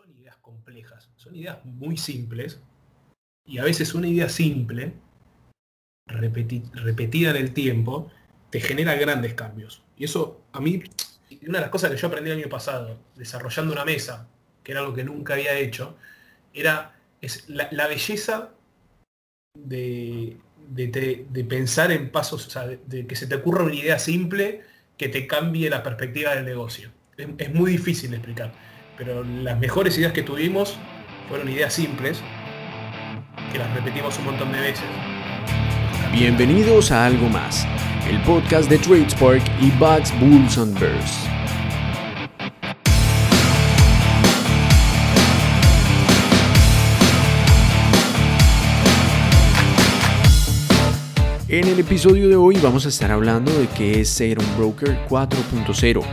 son ideas complejas, son ideas muy simples. Y a veces una idea simple, repetida en el tiempo, te genera grandes cambios. Y eso a mí, una de las cosas que yo aprendí el año pasado, desarrollando una mesa, que era algo que nunca había hecho, era es la, belleza de, de, pensar en pasos, o sea, de, que se te ocurra una idea simple que te cambie la perspectiva del negocio. Es, muy difícil de explicar, pero las mejores ideas que tuvimos fueron ideas simples, que las repetimos un montón de veces. Bienvenidos a Algo Más, el podcast de TradeSpark y Bugs Bulls on Bears. En el episodio de hoy vamos a estar hablando de qué es ser un broker 4.0,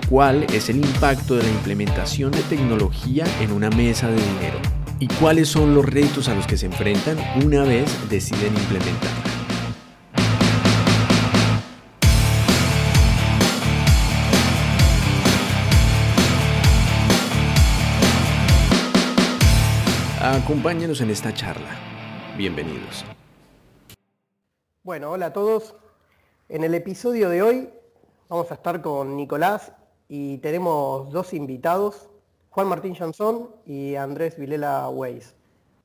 cuál es el impacto de la implementación de tecnología en una mesa de dinero y cuáles son los retos a los que se enfrentan una vez deciden implementarla. Acompáñenos en esta charla. Bienvenidos. Bueno, hola a todos. En el episodio de hoy vamos a estar con Nicolás y tenemos dos invitados, Juan Martín Jansón y Andrés Vilela Weiss.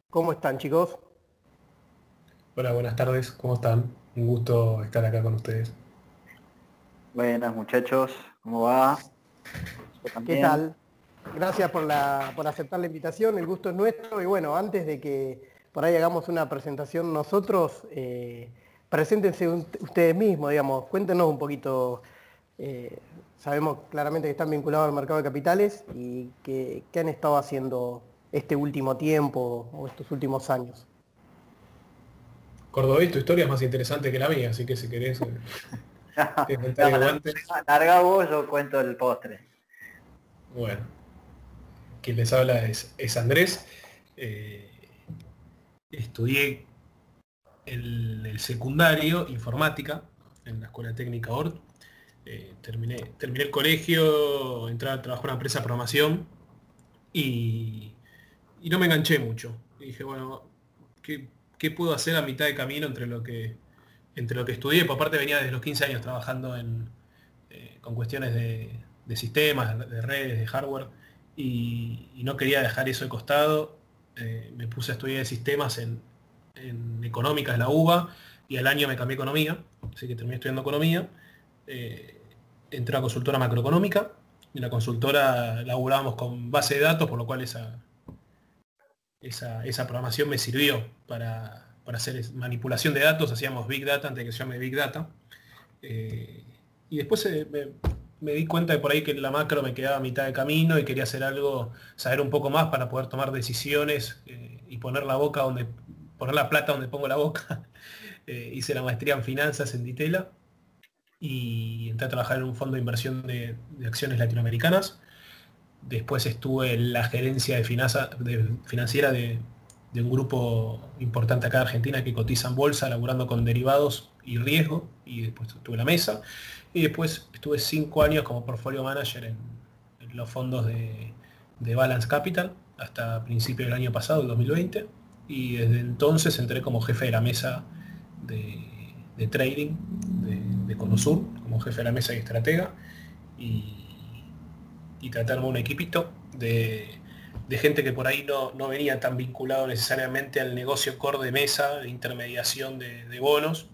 ¿Cómo están chicos? Hola, buenas tardes, ¿cómo están? Un gusto estar acá con ustedes. Buenas muchachos, ¿cómo va? ¿Qué tal? Gracias por, la, por aceptar la invitación, el gusto es nuestro y bueno, antes de que por ahí hagamos una presentación nosotros, eh, preséntense ustedes mismos, digamos, cuéntenos un poquito, eh, sabemos claramente que están vinculados al mercado de capitales y qué han estado haciendo este último tiempo o estos últimos años. Cordobés, tu historia es más interesante que la mía, así que si querés... Eh, larga vos, yo cuento el postre. Bueno, quien les habla es, Andrés. Eh, estudié el, secundario, informática, en la Escuela Técnica ORT. Eh, terminé, terminé el colegio, entré a trabajar en una empresa de programación y, no me enganché mucho. dije, bueno, ¿qué, puedo hacer a mitad de camino entre lo que, entre lo que estudié? Por parte venía desde los 15 años trabajando en, eh, con cuestiones de, sistemas, de redes, de hardware, y, no quería dejar eso de costado. Eh, me puse a estudiar sistemas en, en económicas de la UBA y al año me cambié economía, así que terminé estudiando economía. Entré a consultora macroeconómica y la consultora laburábamos con base de datos, por lo cual esa, esa, programación me sirvió para, hacer manipulación de datos, hacíamos Big Data antes de que se llame Big Data. Eh, y después eh, me, di cuenta de por ahí que la macro me quedaba a mitad de camino y quería hacer algo, saber un poco más para poder tomar decisiones y poner la boca donde poner la plata donde pongo la boca. Eh, hice la maestría en finanzas en Ditela y entré a trabajar en un fondo de inversión de, acciones latinoamericanas. Después estuve en la gerencia de, financiera de, un grupo importante acá de Argentina que cotiza en bolsa, laburando con derivados y riesgo, y después estuve la mesa. Y después estuve cinco años como portfolio manager en, los fondos de, de Balance Capital hasta principios del año pasado, el 2020 y desde entonces entré como jefe de la mesa de, trading de, Conosur, como jefe de la mesa y estratega, y, y tratar un equipito de, gente que por ahí no, venía tan vinculado necesariamente al negocio core de mesa, de intermediación de, bonos,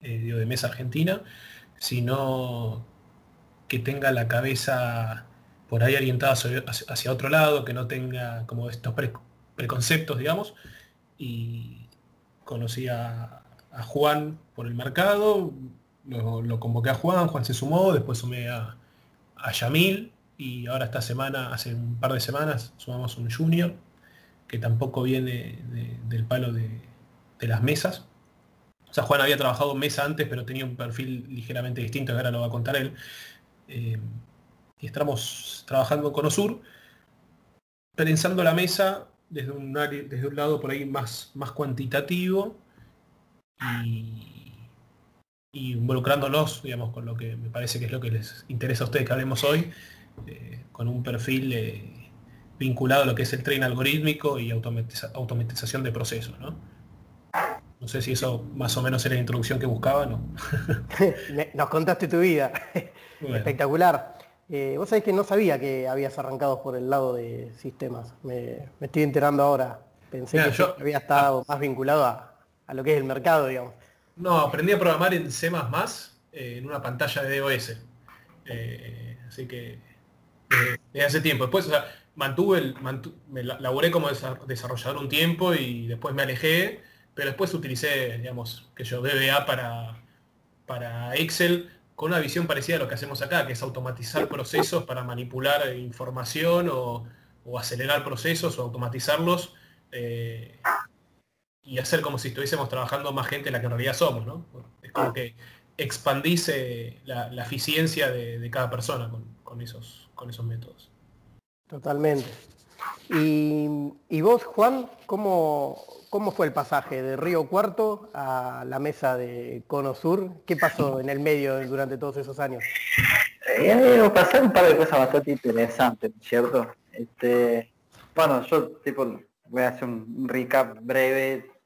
eh, de mesa argentina, sino que tenga la cabeza por ahí orientada hacia, otro lado, que no tenga como estos preconceptos, digamos, y conocí a, Juan por el mercado, lo, convoqué a Juan, Juan se sumó, después sumé a, a Yamil y ahora esta semana, hace un par de semanas, sumamos un junior que tampoco viene del palo de, las mesas. O sea, Juan había trabajado mesa antes, pero tenía un perfil ligeramente distinto, que ahora lo va a contar él. Eh, y estamos trabajando con Osur, pensando la mesa desde un, desde un lado por ahí más, más cuantitativo y, involucrándonos, digamos, con lo que me parece que es lo que les interesa a ustedes que hablemos hoy, eh, con un perfil vinculado a lo que es el tren algorítmico y automatización de procesos, ¿no? No sé si eso más o menos era la introducción que buscaba, ¿no? Nos contaste tu vida. Espectacular. Eh, vos sabés que no sabía que habías arrancado por el lado de sistemas. Me, estoy enterando ahora. Pensé que yo había estado más vinculado a, lo que es el mercado, digamos. No, aprendí a programar en C++ eh, en una pantalla de DOS. Eh, así que desde hace tiempo. Después, o sea, mantuve el, me laburé como desarrollador un tiempo y después me alejé, pero después utilicé, digamos, que yo VBA para, para Excel con una visión parecida a lo que hacemos acá, que es automatizar procesos para manipular información o, acelerar procesos o automatizarlos eh, y hacer como si estuviésemos trabajando más gente en la que en realidad somos, ¿no? Es como que expandís la, eficiencia de, cada persona con, esos, con esos métodos. Totalmente. Y, vos, Juan, ¿cómo, ¿cómo fue el pasaje de Río Cuarto a la mesa de Cono Sur? ¿Qué pasó en el medio durante todos esos años? Eh, pasaron un par de cosas bastante interesantes, ¿cierto? Este, bueno, yo tipo, voy a hacer un recap breve.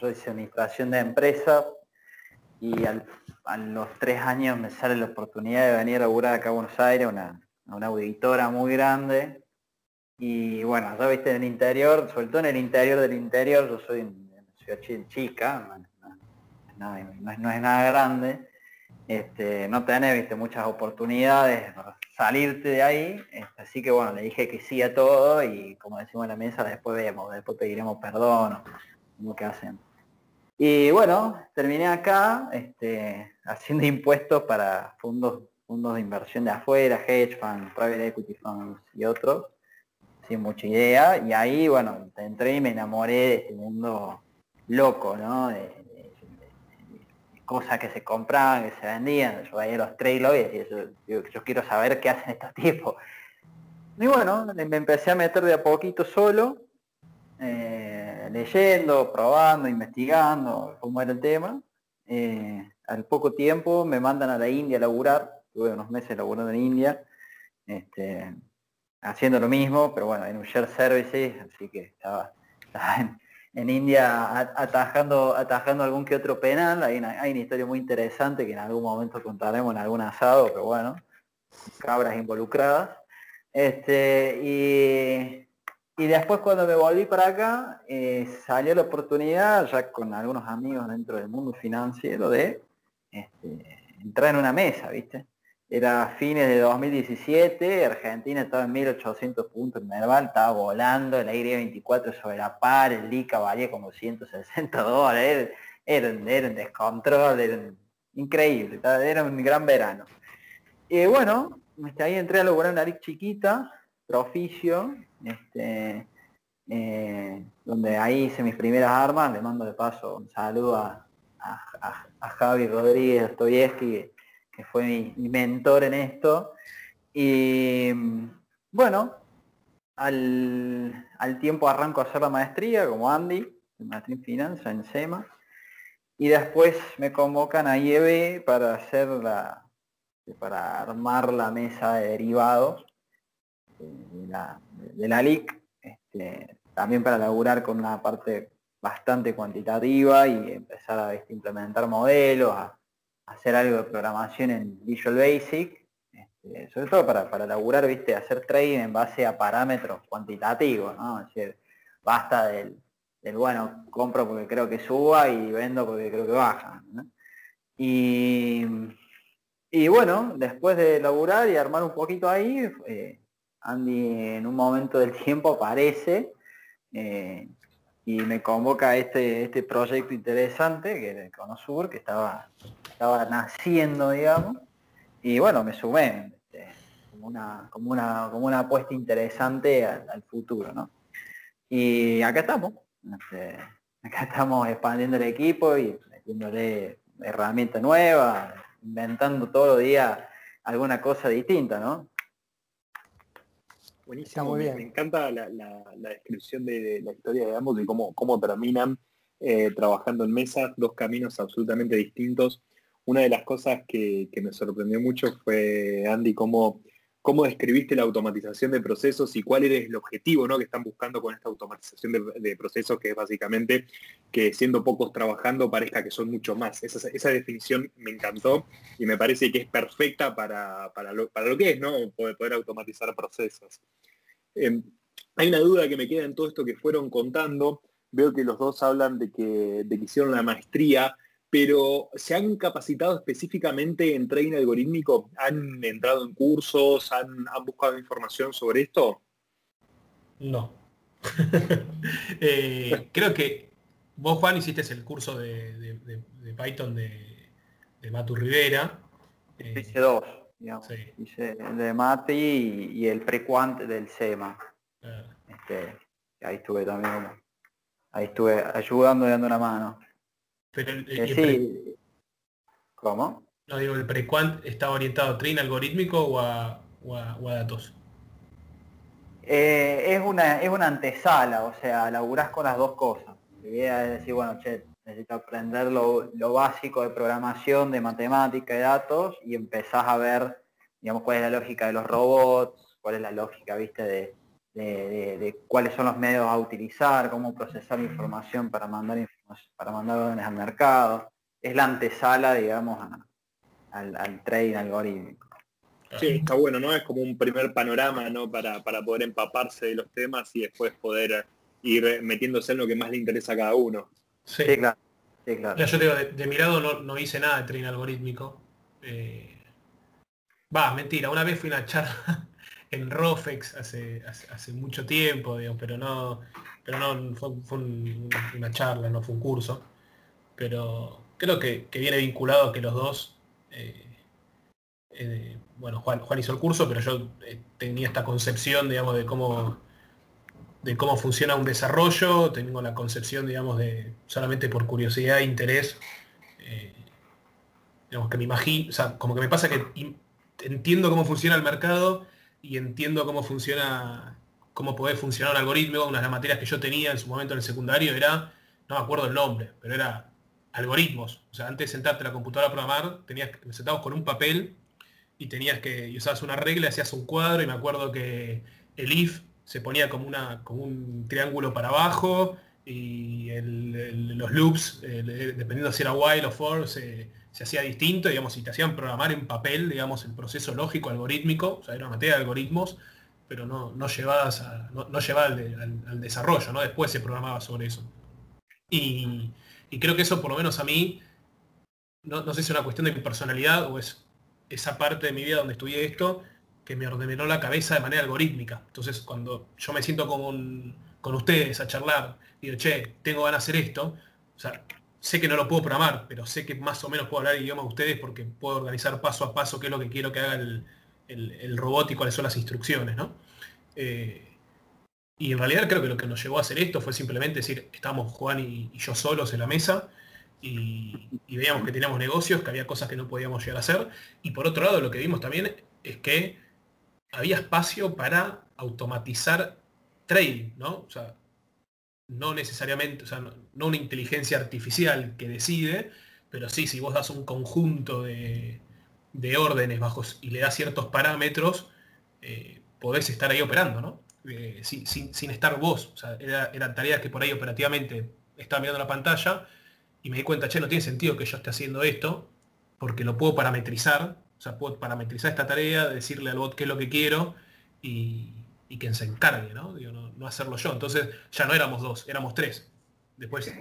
Yo hice administración de empresa y a los tres años me sale la oportunidad de venir a laburar acá a Buenos Aires, una, una auditora muy grande. Y bueno, ya viste en el interior, sobre todo en el interior del interior, yo soy una ciudad chica, no, es nada grande, este, no tenés viste, muchas oportunidades para salirte de ahí, este, así que bueno, le dije que sí a todo y como decimos en la mesa, después vemos, después pediremos perdón lo que hacen. Y bueno, terminé acá este, haciendo impuestos para fondos, fondos de inversión de afuera, hedge funds, private equity funds y otros sin mucha idea, y ahí, bueno, entré y me enamoré de este mundo loco, ¿no? De, cosas que se compraban, que se vendían, yo veía los trailers y yo, yo, quiero saber qué hacen estos tipos. Y bueno, me empecé a meter de a poquito solo, eh, leyendo, probando, investigando cómo era el tema. Eh, al poco tiempo me mandan a la India a laburar, tuve unos meses laburando en India. Este, haciendo lo mismo, pero bueno, en un share services, así que estaba, en, India atajando, atajando algún que otro penal. Hay una, hay una historia muy interesante que en algún momento contaremos en algún asado, pero bueno, cabras involucradas. Este, y, y después cuando me volví para acá, eh, salió la oportunidad, ya con algunos amigos dentro del mundo financiero, de este, entrar en una mesa, ¿viste? Era fines de 2017, Argentina estaba en 1800 puntos en Merval, estaba volando, el aire 24 sobre la par, el LICA valía como 160 dólares, era, un descontrol, era increíble, era un gran verano. Y bueno, este, ahí entré a lograr una liga chiquita, Proficio, este, eh, donde ahí hice mis primeras armas, le mando de paso un saludo a, a, Javi Rodríguez Stoyevsky, que fue mi, mentor en esto. Y bueno, al, tiempo arranco a hacer la maestría como Andy, maestría en finanzas en SEMA. Y después me convocan a IEB para hacer la, para armar la mesa de derivados de la, de LIC, este, también para laburar con una parte bastante cuantitativa y empezar a implementar modelos, a, hacer algo de programación en Visual Basic, este, sobre todo para, para laburar, viste, hacer trading en base a parámetros cuantitativos, ¿no? Es decir, basta del, bueno, compro porque creo que suba y vendo porque creo que baja. Y, y bueno, después de laburar y armar un poquito ahí, eh, Andy en un momento del tiempo aparece eh, y me convoca a este, este proyecto interesante, que era el Conosur, que estaba, estaba naciendo, digamos, y bueno, me sumé este, como, una, como, una, como una apuesta interesante al, futuro, ¿no? Y acá estamos, este, acá estamos expandiendo el equipo y metiéndole herramientas nuevas, inventando todos los días alguna cosa distinta, ¿no? Buenísimo, muy bien. Me, encanta la, descripción de, la historia de ambos, de cómo, cómo terminan eh, trabajando en mesas, dos caminos absolutamente distintos. Una de las cosas que, me sorprendió mucho fue, Andy, cómo cómo describiste la automatización de procesos y cuál es el objetivo ¿no? que están buscando con esta automatización de, procesos, que es básicamente que siendo pocos trabajando parezca que son mucho más. Esa, definición me encantó y me parece que es perfecta para, lo, que es, ¿no? Poder, automatizar procesos. Em, hay una duda que me queda en todo esto que fueron contando. Veo que los dos hablan de que hicieron la maestría pero ¿se han capacitado específicamente en training algorítmico? ¿Han entrado en cursos? ¿Han, buscado información sobre esto? No. Eh, creo que vos, Juan, hiciste el curso de, Python de, de, Matu Rivera. Eh, hice dos, digamos. Hice el de Mati y, el prequant del SEMA. Ah. Este, ahí estuve también, ahí estuve ayudando y dando una mano. Pero el, ¿Cómo? No digo, el prequant está orientado a train algorítmico o a, datos. Eh, es una es una antesala, o sea, laburás con las dos cosas. La idea es decir, bueno, che, necesito aprender lo, básico de programación, de matemática, de datos, y empezás a ver, digamos, cuál es la lógica de los robots, cuál es la lógica, viste, de, de, cuáles son los medios a utilizar, cómo procesar información para mandar información, para mandar órdenes al mercado. Es la antesala, digamos, al, al trading algorítmico. Sí, está bueno, ¿no? Es como un primer panorama, ¿no? Para, poder empaparse de los temas y después poder ir metiéndose en lo que más le interesa a cada uno. Sí, claro. yo te digo, de, mi lado no, hice nada de trading algorítmico. Eh, va, mentira, una vez fui a una charla en Rofex hace, hace, mucho tiempo, pero no, pero no fue, una charla, no fue un curso. Pero creo que, viene vinculado que los dos, eh, eh, bueno, Juan, Juan hizo el curso, pero yo eh, tenía esta concepción, digamos, de cómo de cómo funciona un desarrollo, tengo la concepción, digamos, de solamente por curiosidad e interés, digamos que me imagino, o sea, como que me pasa que entiendo cómo funciona el mercado y entiendo cómo funciona, cómo puede funcionar un algoritmo. Una de las materias que yo tenía en su momento en el secundario era, no me acuerdo el nombre, pero era algoritmos. O sea, antes de sentarte a la computadora a programar, tenías que sentabas con un papel y tenías que, y usabas una regla, hacías un cuadro y me acuerdo que el if se ponía como, una, como un triángulo para abajo y los loops, dependiendo si era while o for, se, hacía distinto, digamos, y te hacían programar en papel, digamos, el proceso lógico algorítmico, o sea, era una materia de algoritmos, pero no, no llevadas a, no, llevaba al, desarrollo, ¿no? Después se programaba sobre eso. Y, creo que eso, por lo menos a mí, no, no sé si es una cuestión de mi personalidad o es esa parte de mi vida donde estudié esto, que me ordenó la cabeza de manera algorítmica. Entonces, cuando yo me siento con, con ustedes a charlar digo, che, tengo ganas de hacer esto, o sea, sé que no lo puedo programar, pero sé que más o menos puedo hablar idioma de ustedes porque puedo organizar paso a paso qué es lo que quiero que haga el, robot y cuáles son las instrucciones, ¿no? Eh, y en realidad creo que lo que nos llevó a hacer esto fue simplemente decir, estábamos Juan y, yo solos en la mesa y, veíamos que teníamos negocios, que había cosas que no podíamos llegar a hacer. Y por otro lado, lo que vimos también es que había espacio para automatizar trading, ¿no? O sea, no necesariamente, o sea, no, una inteligencia artificial que decide, pero sí, si vos das un conjunto de, órdenes bajos y le das ciertos parámetros, eh, podés estar ahí operando, ¿no? Eh, sin, estar vos. O sea, eran tareas que por ahí operativamente estaba mirando la pantalla y me di cuenta, che, no tiene sentido que yo esté haciendo esto, porque lo puedo parametrizar, o sea, puedo parametrizar esta tarea, decirle al bot qué es lo que quiero y, y quien se encargue, ¿no? no, hacerlo yo. Entonces ya no éramos dos, éramos tres. Después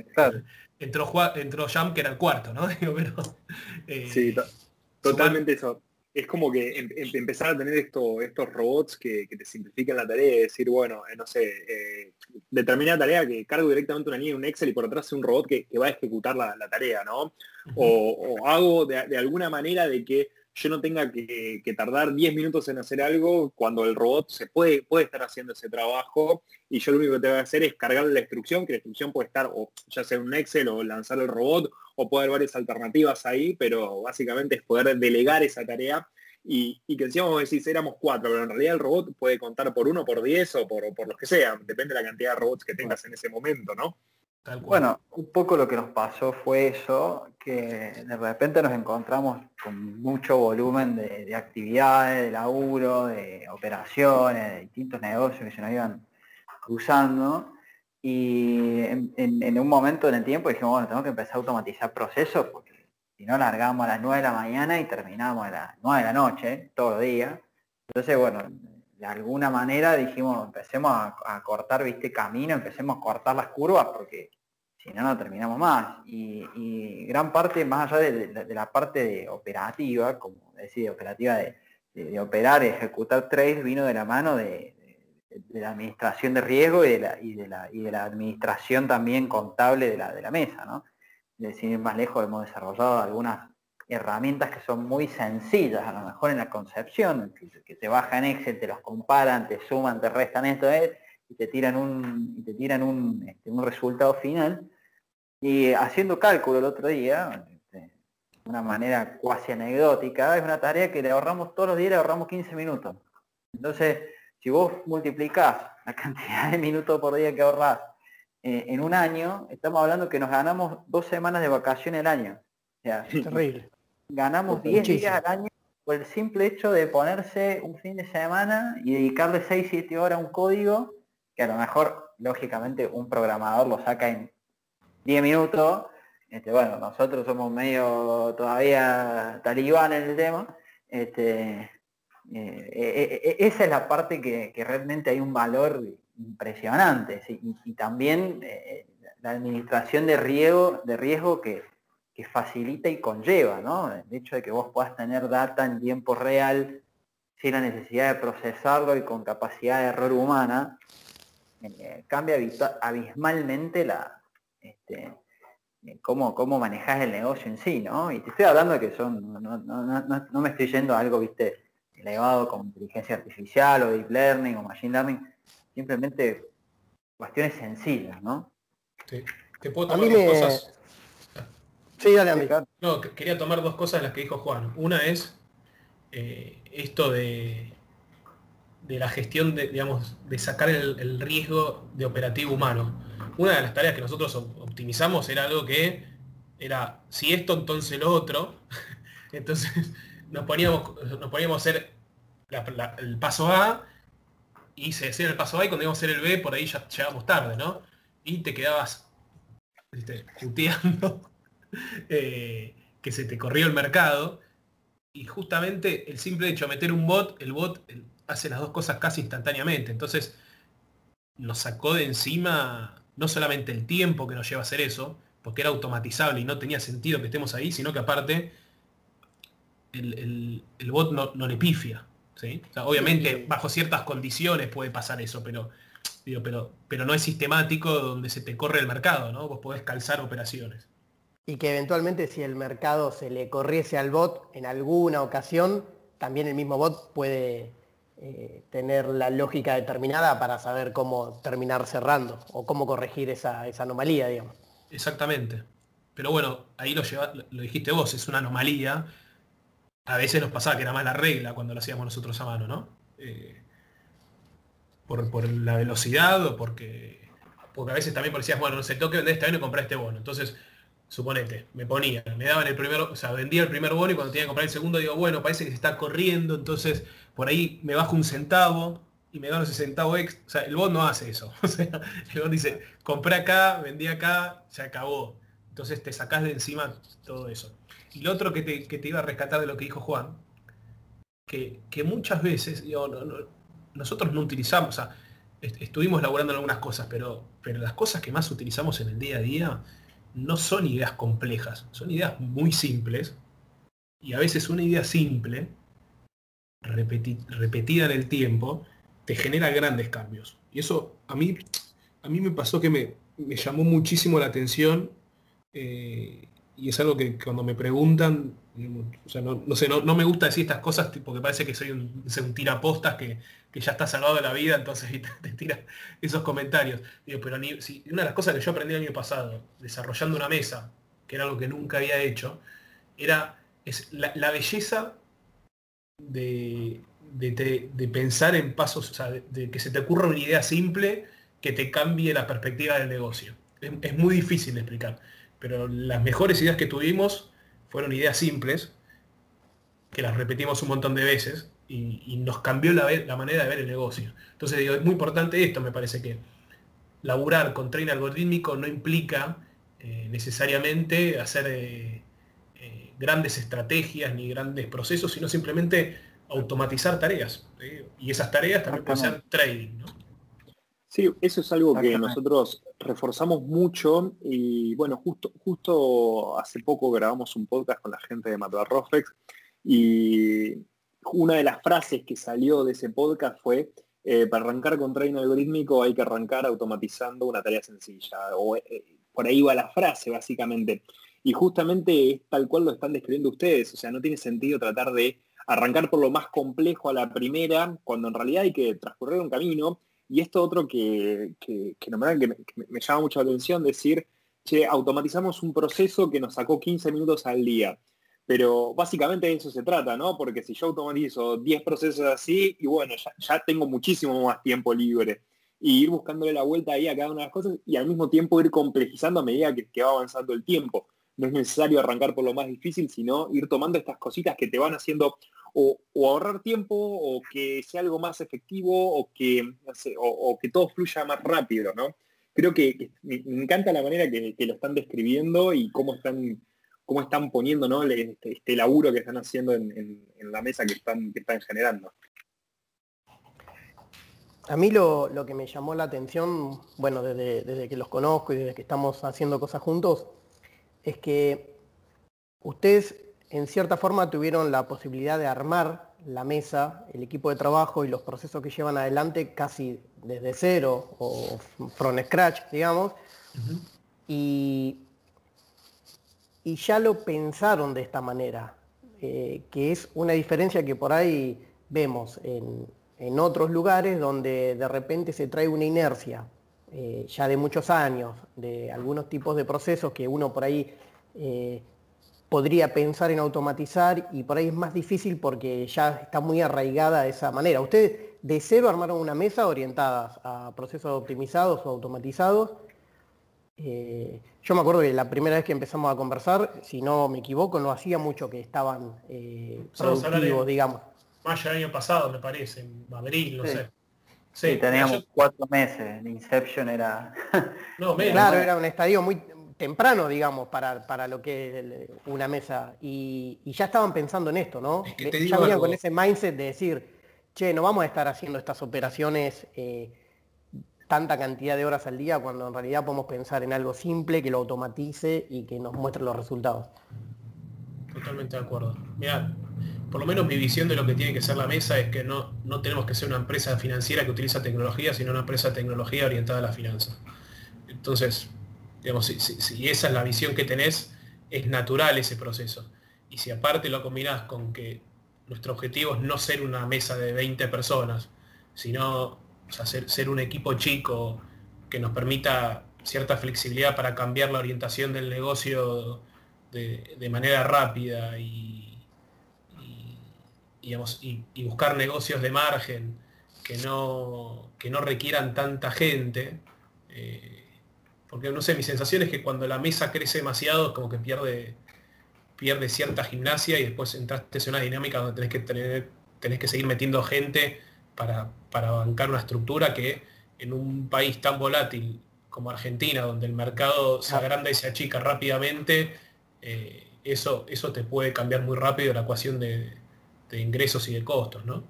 entró, entró Jam, que era el cuarto, ¿no? Eh, sí, totalmente eso. Es como que em, em, empezar a tener esto, estos robots que, te simplifican la tarea y decir, bueno, eh, no sé, eh, determinada tarea que cargo directamente una línea en un Excel y por atrás un robot que, va a ejecutar la, tarea, ¿no? o, hago de, alguna manera de que yo no tenga que, tardar 10 minutos en hacer algo cuando el robot se puede, puede estar haciendo ese trabajo y yo lo único que tengo que hacer es cargar la instrucción, que la instrucción puede estar o ya sea en un Excel o lanzar el robot o puede haber varias alternativas ahí, pero básicamente es poder delegar esa tarea y, que decíamos decir éramos cuatro, pero en realidad el robot puede contar por uno, por diez o por, por los que sea, depende de la cantidad de robots que tengas en ese momento, ¿no? Bueno, un poco lo que nos pasó fue eso, que de repente nos encontramos con mucho volumen de, actividades, de laburo, de operaciones, de distintos negocios que se nos iban cruzando. Y en, un momento en el tiempo dijimos, bueno, tenemos que empezar a automatizar procesos, porque si no largamos a las 9 de la mañana y terminamos a las 9 de la noche, todo el día. Entonces, bueno, de alguna manera dijimos, empecemos a, cortar, viste, camino, empecemos a cortar las curvas porque si no, no terminamos más. Y, gran parte, más allá de, la parte de operativa, como decía, operativa de, operar y ejecutar trades, vino de la mano de, la administración de riesgo y de la, y de la, de la administración también contable de la, de la mesa, ¿no? De decir, más lejos hemos desarrollado algunas herramientas que son muy sencillas, a lo mejor en la concepción, que, te bajan Excel, te los comparan, te suman, te restan esto, eh, y te tiran un, y te tiran un, este, un resultado final. Y haciendo cálculo el otro día, este, de una manera cuasi anecdótica, es una tarea que le ahorramos todos los días, le ahorramos 15 minutos. Entonces, si vos multiplicás la cantidad de minutos por día que ahorrás eh, en un año, estamos hablando que nos ganamos dos semanas de vacaciones al año. Terrible. Ganamos 10 días al año por el simple hecho de ponerse un fin de semana y dedicarle 6, 7 horas a un código que a lo mejor, lógicamente, un programador lo saca en 10 minutos. Este, bueno, nosotros somos medio todavía talibán en el tema. Este, eh, eh, eh, esa es la parte que, realmente hay un valor impresionante. Y, también la administración de riesgo, de riesgo que, que facilita y conlleva, ¿no? El hecho de que vos puedas tener data en tiempo real sin la necesidad de procesarlo y con capacidad de error humana, eh, cambia abismalmente la este, eh, cómo, cómo manejas el negocio en sí, ¿no? Y te estoy hablando de que son, no, me estoy yendo a algo, viste, elevado como inteligencia artificial o deep learning o machine learning, simplemente cuestiones sencillas, ¿no? Sí. Te puedo tomar cosas Sí, dale, No, quería tomar dos cosas de las que dijo Juan. Una es eh, esto de, de la gestión de, digamos, de sacar el, riesgo de operativo humano. Una de las tareas que nosotros optimizamos era algo que era, si esto, entonces lo otro. entonces nos poníamos, nos poníamos a hacer el paso A y se hacía el paso A y cuando íbamos a hacer el B, por ahí ya llegamos tarde, ¿no? Y te quedabas ¿viste? Eh, que se te corrió el mercado. Y justamente el simple hecho de meter un bot, el bot hace las dos cosas casi instantáneamente. Entonces nos sacó de encima no solamente el tiempo que nos lleva a hacer eso, porque era automatizable y no tenía sentido que estemos ahí, sino que aparte el, bot no, le pifia. obviamente bajo ciertas condiciones puede pasar eso, pero, pero, pero no es sistemático donde se te corre el mercado, ¿no? Vos podés calzar operaciones y que eventualmente si el mercado se le corriese al bot en alguna ocasión, también el mismo bot puede eh, tener la lógica determinada para saber cómo terminar cerrando o cómo corregir esa, anomalía, digamos. Exactamente. Pero bueno, ahí lo, lo dijiste vos, es una anomalía. A veces nos pasaba que era más la regla cuando lo hacíamos nosotros a mano, ¿no? Eh, por, por, la velocidad o porque, porque a veces también decías, bueno, no sé, tengo que vender este año y comprar este bono. Entonces, suponete, me ponía, me daban el primero, o sea, vendía el primer bono y cuando tenía que comprar el segundo digo, bueno, parece que se está corriendo, entonces por ahí me bajo un centavo y me dan ese centavo extra. O sea, el bot no hace eso. O sea, el dice, compré acá, vendí acá, se acabó. Entonces te sacás de encima todo eso. Y lo otro que te, iba a rescatar de lo que dijo Juan, que, muchas veces, nosotros no utilizamos, o sea, estuvimos laburando en algunas cosas, pero, pero las cosas que más utilizamos en el día a día no son ideas complejas, son ideas muy simples. Y a veces una idea simple, repetida en el tiempo, te genera grandes cambios. Y eso a mí, a mí me pasó que me, llamó muchísimo la atención. Eh, y es algo que cuando me preguntan, o sea, no, sé, no, me gusta decir estas cosas porque parece que soy un, un tirapostas que, que ya está salvado de la vida, entonces te, tira esos comentarios. pero una de las cosas que yo aprendí el año pasado, desarrollando una mesa, que era algo que nunca había hecho, era es la, belleza de, de, pensar en pasos, o sea, de, que se te ocurra una idea simple que te cambie la perspectiva del negocio. es, muy difícil de explicar. Pero las mejores ideas que tuvimos fueron ideas simples, que las repetimos un montón de veces y, nos cambió la, la, manera de ver el negocio. Entonces digo, es muy importante esto, me parece que laburar con training algorítmico no implica eh, necesariamente hacer eh, eh, grandes estrategias ni grandes procesos, sino simplemente automatizar tareas. Y esas tareas también pueden ser trading. ¿no? Sí, eso es algo que nosotros reforzamos mucho y bueno, justo, justo hace poco grabamos un podcast con la gente de Matar Rofex y una de las frases que salió de ese podcast fue eh, para arrancar con training algorítmico hay que arrancar automatizando una tarea sencilla. O, eh, por ahí va la frase, básicamente. Y justamente es tal cual lo están describiendo ustedes. O sea, no tiene sentido tratar de arrancar por lo más complejo a la primera, cuando en realidad hay que transcurrir un camino. Y esto otro que, que, que, me, llama mucho la atención, decir, che, automatizamos un proceso que nos sacó 15 minutos al día. Pero básicamente de eso se trata, ¿no? Porque si yo automatizo 10 procesos así, y bueno, ya, tengo muchísimo más tiempo libre. Y ir buscándole la vuelta ahí a cada una de las cosas y al mismo tiempo ir complejizando a medida que, va avanzando el tiempo. No es necesario arrancar por lo más difícil, sino ir tomando estas cositas que te van haciendo o, ahorrar tiempo o que sea algo más efectivo o que, o, que todo fluya más rápido, ¿no? Creo que, me, encanta la manera que, lo están describiendo y cómo están cómo están poniendo ¿no? este, este, laburo que están haciendo en, la mesa que están, que están generando. A mí lo, que me llamó la atención, bueno, desde, que los conozco y desde que estamos haciendo cosas juntos, es que ustedes en cierta forma tuvieron la posibilidad de armar la mesa, el equipo de trabajo y los procesos que llevan adelante casi desde cero o from scratch, digamos. Y y ya lo pensaron de esta manera, eh, que es una diferencia que por ahí vemos en, otros lugares donde de repente se trae una inercia eh, ya de muchos años, de algunos tipos de procesos que uno por ahí eh, podría pensar en automatizar y por ahí es más difícil porque ya está muy arraigada de esa manera. Ustedes de cero armaron una mesa orientada a procesos optimizados o automatizados eh, yo me acuerdo que la primera vez que empezamos a conversar, si no me equivoco, no hacía mucho que estaban eh, productivos, digamos. Mayo del año pasado, me parece, en abril, no sé. Sí, teníamos cuatro meses. Inception era. no, Claro, era un estadio muy temprano, digamos, para, para lo que es una mesa. Y, ya estaban pensando en esto, ¿no? ya venían con ese mindset de decir, che, no vamos a estar haciendo estas operaciones. Eh, tanta cantidad de horas al día cuando en realidad podemos pensar en algo simple que lo automatice y que nos muestre los resultados. Totalmente de acuerdo. Mira, por lo menos mi visión de lo que tiene que ser la mesa es que no, no tenemos que ser una empresa financiera que utiliza tecnología, sino una empresa de tecnología orientada a la finanza. Entonces, digamos, si, esa es la visión que tenés, es natural ese proceso. Y si aparte lo combinás con que nuestro objetivo es no ser una mesa de 20 personas, sino o ser, un equipo chico que nos permita cierta flexibilidad para cambiar la orientación del negocio de, manera rápida y, y, buscar negocios de margen que no, que no requieran tanta gente. Eh, porque no sé, mi sensación es que cuando la mesa crece demasiado es como que pierde, pierde cierta gimnasia y después entraste en una dinámica donde tenés que, tener, tenés que seguir metiendo gente para, bancar una estructura que en un país tan volátil como Argentina, donde el mercado se agranda y se achica rápidamente, eh, eso, eso te puede cambiar muy rápido la ecuación de, ingresos y de costos, ¿no?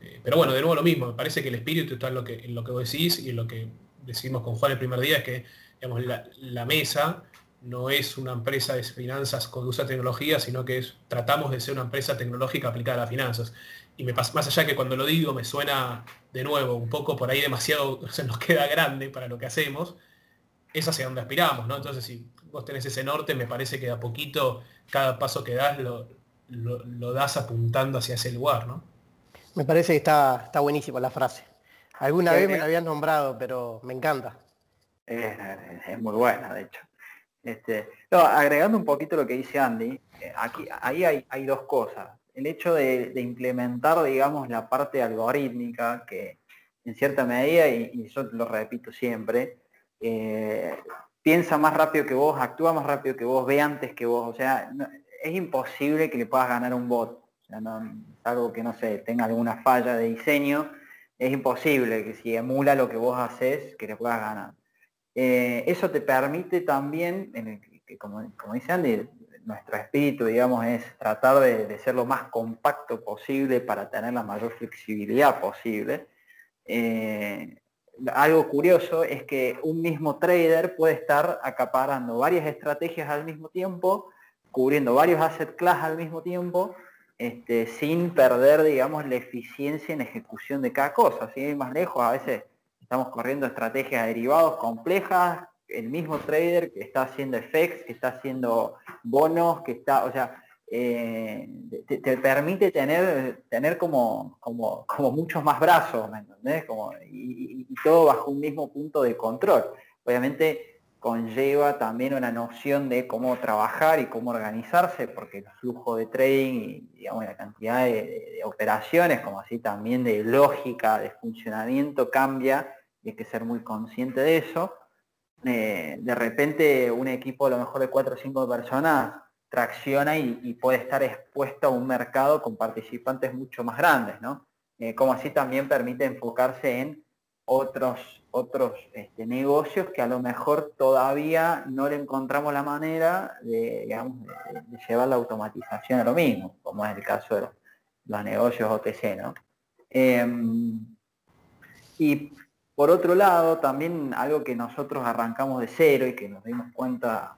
Eh, pero bueno, de nuevo lo mismo, me parece que el espíritu está en lo que, lo que vos decís y en lo que decimos con Juan el primer día, es que digamos, la, mesa no es una empresa de finanzas con usa tecnología, sino que es, tratamos de ser una empresa tecnológica aplicada a las finanzas y me pasa, más allá que cuando lo digo me suena de nuevo un poco por ahí demasiado, se nos queda grande para lo que hacemos, es hacia donde aspiramos, ¿no? Entonces si vos tenés ese norte, me parece que a poquito cada paso que das lo, lo, das apuntando hacia ese lugar, ¿no? Me parece que está, está buenísima la frase. Alguna vez me la habían nombrado, pero me encanta. Es, muy buena, de hecho. Este, agregando un poquito lo que dice Andy, eh, aquí, ahí hay, hay dos cosas el hecho de, implementar, digamos, la parte algorítmica, que en cierta medida, y, yo lo repito siempre, eh, piensa más rápido que vos, actúa más rápido que vos, ve antes que vos. O sea, es imposible que le puedas ganar un bot. O sea, algo que no sé, tenga alguna falla de diseño, es imposible que si emula lo que vos haces, que le puedas ganar. Eh, eso te permite también, en el, que como, como dice Andy, nuestro espíritu, digamos, es tratar de, ser lo más compacto posible para tener la mayor flexibilidad posible. Eh, algo curioso es que un mismo trader puede estar acaparando varias estrategias al mismo tiempo, cubriendo varios asset class al mismo tiempo, este, sin perder, digamos, la eficiencia en ejecución de cada cosa. Si más lejos, a veces estamos corriendo estrategias de derivados complejas, el mismo trader que está haciendo FX, que está haciendo bonos, que está, o sea, eh, te, permite tener, tener como, como, como muchos más brazos, ¿me entendés? Como, y, todo bajo un mismo punto de control. Obviamente conlleva también una noción de cómo trabajar y cómo organizarse, porque el flujo de trading y digamos, la cantidad de, operaciones, como así también de lógica, de funcionamiento cambia y hay que ser muy consciente de eso. Eh, de repente un equipo a lo mejor de 4 o 5 personas tracciona y, puede estar expuesto a un mercado con participantes mucho más grandes, ¿no? Eh, como así también permite enfocarse en otros, otros este, negocios que a lo mejor todavía no le encontramos la manera de, llevar la automatización a lo mismo, como es el caso de los, negocios OTC, ¿no? Em, y por otro lado, también algo que nosotros arrancamos de cero y que nos dimos cuenta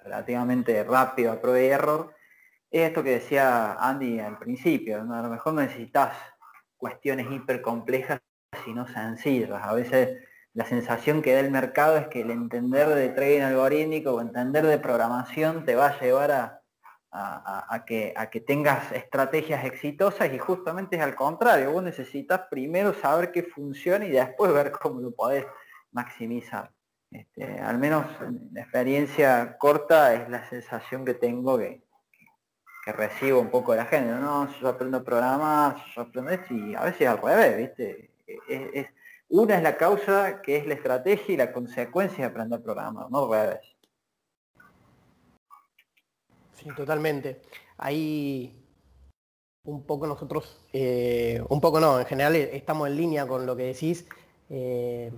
relativamente rápido a prueba y error, es esto que decía Andy al principio, a lo mejor necesitas cuestiones hiper complejas, sino sencillas. A veces la sensación que da el mercado es que el entender de trading algorítmico o entender de programación te va a llevar a, a, que, a que tengas estrategias exitosas y justamente es al contrario, vos necesitas primero saber qué funciona y después ver cómo lo podés maximizar. Este, al menos en experiencia corta es la sensación que tengo que, que recibo un poco de la gente. No, yo aprendo a programar, yo aprendo y a veces al revés, ¿viste? Es, una es la causa que es la estrategia y la consecuencia de aprender programar, no. Sí, totalmente. Ahí un poco nosotros, eh, un poco no, en general estamos en línea con lo que decís. Eh,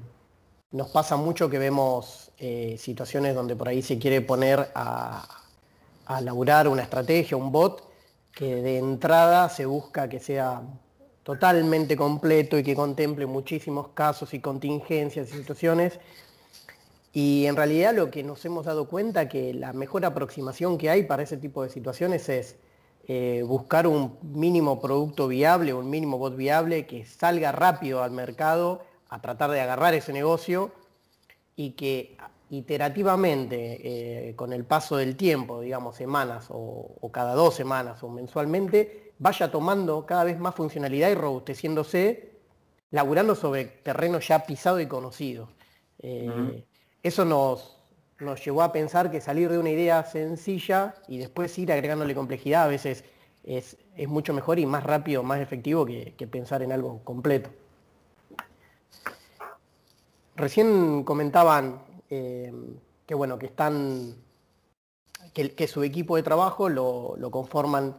nos pasa mucho que vemos eh, situaciones donde por ahí se quiere poner a, a laburar una estrategia, un bot, que de entrada se busca que sea totalmente completo y que contemple muchísimos casos y contingencias y situaciones. Y en realidad lo que nos hemos dado cuenta que la mejor aproximación que hay para ese tipo de situaciones es eh, buscar un mínimo producto viable, un mínimo bot viable que salga rápido al mercado a tratar de agarrar ese negocio y que iterativamente, eh, con el paso del tiempo, digamos semanas o, cada dos semanas o mensualmente, vaya tomando cada vez más funcionalidad y robusteciéndose, laburando sobre terreno ya pisado y conocido. Eh, eso nos, nos llevó a pensar que salir de una idea sencilla y después ir agregándole complejidad a veces es, mucho mejor y más rápido, más efectivo que, pensar en algo completo. Recién comentaban eh, que bueno, que están. que, su equipo de trabajo lo, conforman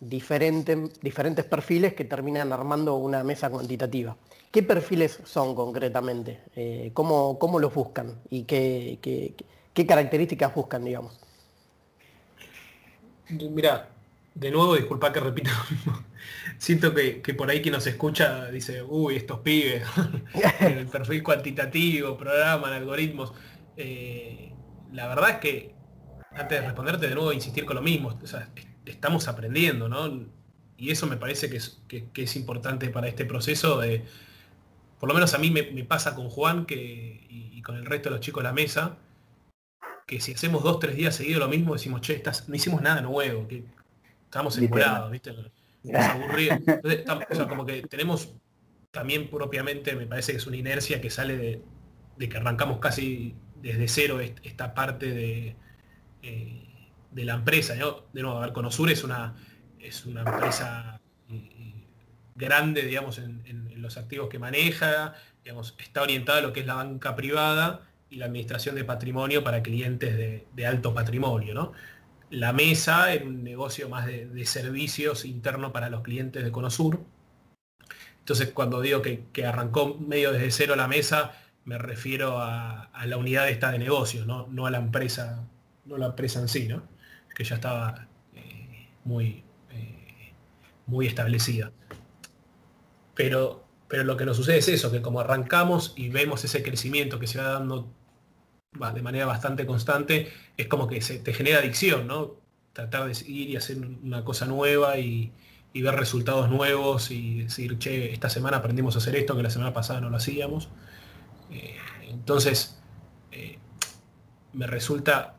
diferentes, diferentes perfiles que terminan armando una mesa cuantitativa. ¿Qué perfiles son concretamente? Eh, ¿cómo, los buscan? ¿Y qué, qué, características buscan, digamos? Mira, de nuevo, disculpa que repita lo mismo. Siento que, por ahí quien nos escucha dice, uy, estos pibes, el perfil cuantitativo, programan algoritmos. Eh, la verdad es que, antes de responderte de nuevo, insistir con lo mismo, estamos aprendiendo, ¿no? Y eso me parece que es, que es importante para este proceso de, por lo menos a mí me, pasa con Juan que, y, con el resto de los chicos de la mesa, que si hacemos dos, tres días seguidos lo mismo, decimos, che, no hicimos nada nuevo, que estamos encurados, ¿viste? aburridos. Entonces, o sea, como que tenemos también propiamente, me parece que es una inercia que sale de, que arrancamos casi desde cero esta parte de, eh, de la empresa. ¿no? De nuevo, a ver, Conosur es una, es una empresa eh, grande, digamos, en, los activos que maneja, digamos, está orientada a lo que es la banca privada y, la administración de patrimonio para clientes de, alto patrimonio. ¿no? La mesa era un negocio más de, servicios interno para los clientes de Conosur. Entonces cuando digo que, arrancó medio desde cero la mesa, me refiero a, la unidad esta de negocios, ¿no? no a la empresa, no la empresa en sí, ¿no? Que ya estaba eh, muy, eh, muy establecida. Pero pero lo que nos sucede es eso, que como arrancamos y vemos ese crecimiento que se va dando de manera bastante constante, es como que se te genera adicción, ¿no? Tratar de ir y hacer una cosa nueva y, ver resultados nuevos y decir, che, esta semana aprendimos a hacer esto que la semana pasada no lo hacíamos. Eh, entonces, me, resulta,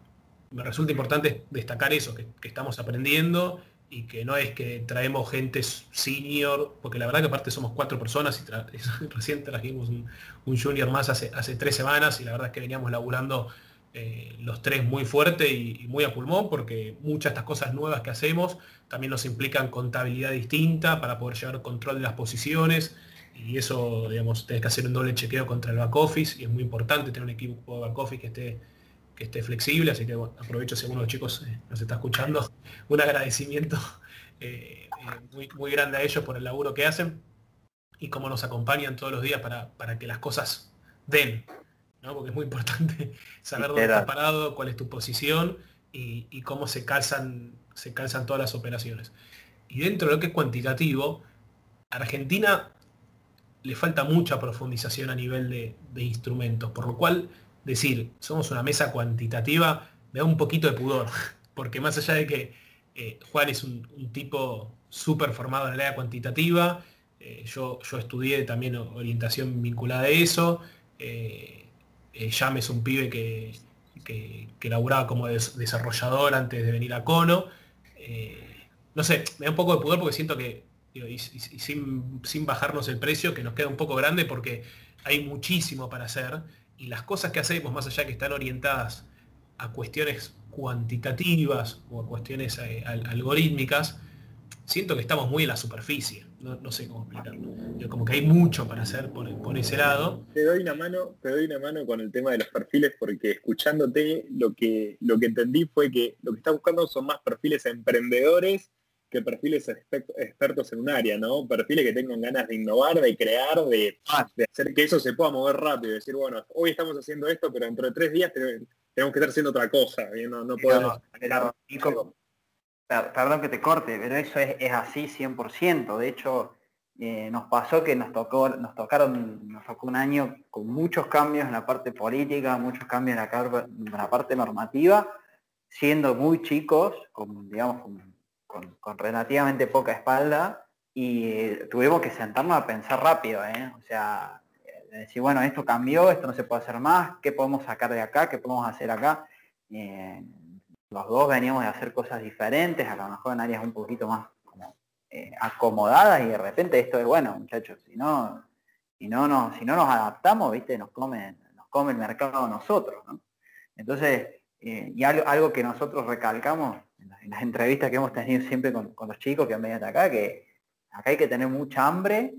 me resulta importante destacar eso, que estamos aprendiendo y que no es que traemos gente senior, porque la verdad que aparte somos cuatro personas y, recién trajimos un, junior más hace, hace tres semanas y la verdad es que veníamos laburando eh, los tres muy fuerte y, muy a pulmón porque muchas de estas cosas nuevas que hacemos también nos implican contabilidad distinta para poder llevar control de las posiciones y eso, digamos, tenés que hacer un doble chequeo contra el back office y es muy importante tener un equipo de back office que esté que esté flexible, así que aprovecho si alguno de los chicos eh, nos está escuchando, un agradecimiento eh, eh, muy, grande a ellos por el laburo que hacen y cómo nos acompañan todos los días para, que las cosas den, porque es muy importante saber dónde estás parado, cuál es tu posición y, cómo se calzan, se calzan todas las operaciones. Y dentro de lo que es cuantitativo, Argentina le falta mucha profundización a nivel de, de instrumentos, por lo cual decir, somos una mesa cuantitativa, me da un poquito de pudor, porque más allá de que eh, Juan es un, tipo súper formado en el área cuantitativa, eh, yo, yo estudié también orientación vinculada a eso, eh, Yam es un pibe que, que, laburaba como desarrollador antes de venir a Cono. no sé, me da un poco de pudor porque siento que, y, sin, sin bajarnos el precio, que nos queda un poco grande porque hay muchísimo para hacer y las cosas que hacemos, más allá que están orientadas a cuestiones cuantitativas o a cuestiones eh, algorítmicas, siento que estamos muy en la superficie. No, sé cómo explicarlo. como que hay mucho para hacer por, ese lado. Te doy una mano, te doy una mano con el tema de los perfiles, porque escuchándote lo que, lo que entendí fue que lo que estás buscando son más perfiles emprendedores que perfiles expertos en un área, ¿no? Perfiles que tengan ganas de innovar, de crear, de, hacer que eso se pueda mover rápido, decir, bueno, hoy estamos haciendo esto, pero dentro de tres días tenemos que estar haciendo otra cosa, no, no podemos... perdón que te corte, pero eso es, así 100%, de hecho... Eh, nos pasó que nos tocó, nos tocaron, nos tocó un año con muchos cambios en la parte política, muchos cambios en la, en la parte normativa, siendo muy chicos, con, digamos, con con, relativamente poca espalda y eh, tuvimos que sentarnos a pensar rápido, ¿eh? o sea, decir, bueno, esto cambió, esto no se puede hacer más, ¿qué podemos sacar de acá? ¿Qué podemos hacer acá? Eh, los dos veníamos de hacer cosas diferentes, a lo mejor en áreas un poquito más acomodadas y de repente esto es bueno, muchachos, si no, si no, no, si no nos adaptamos, viste, nos come, nos come el mercado nosotros, Entonces, y algo que nosotros recalcamos las entrevistas que hemos tenido siempre con, los chicos que han venido acá, que acá hay que tener mucha hambre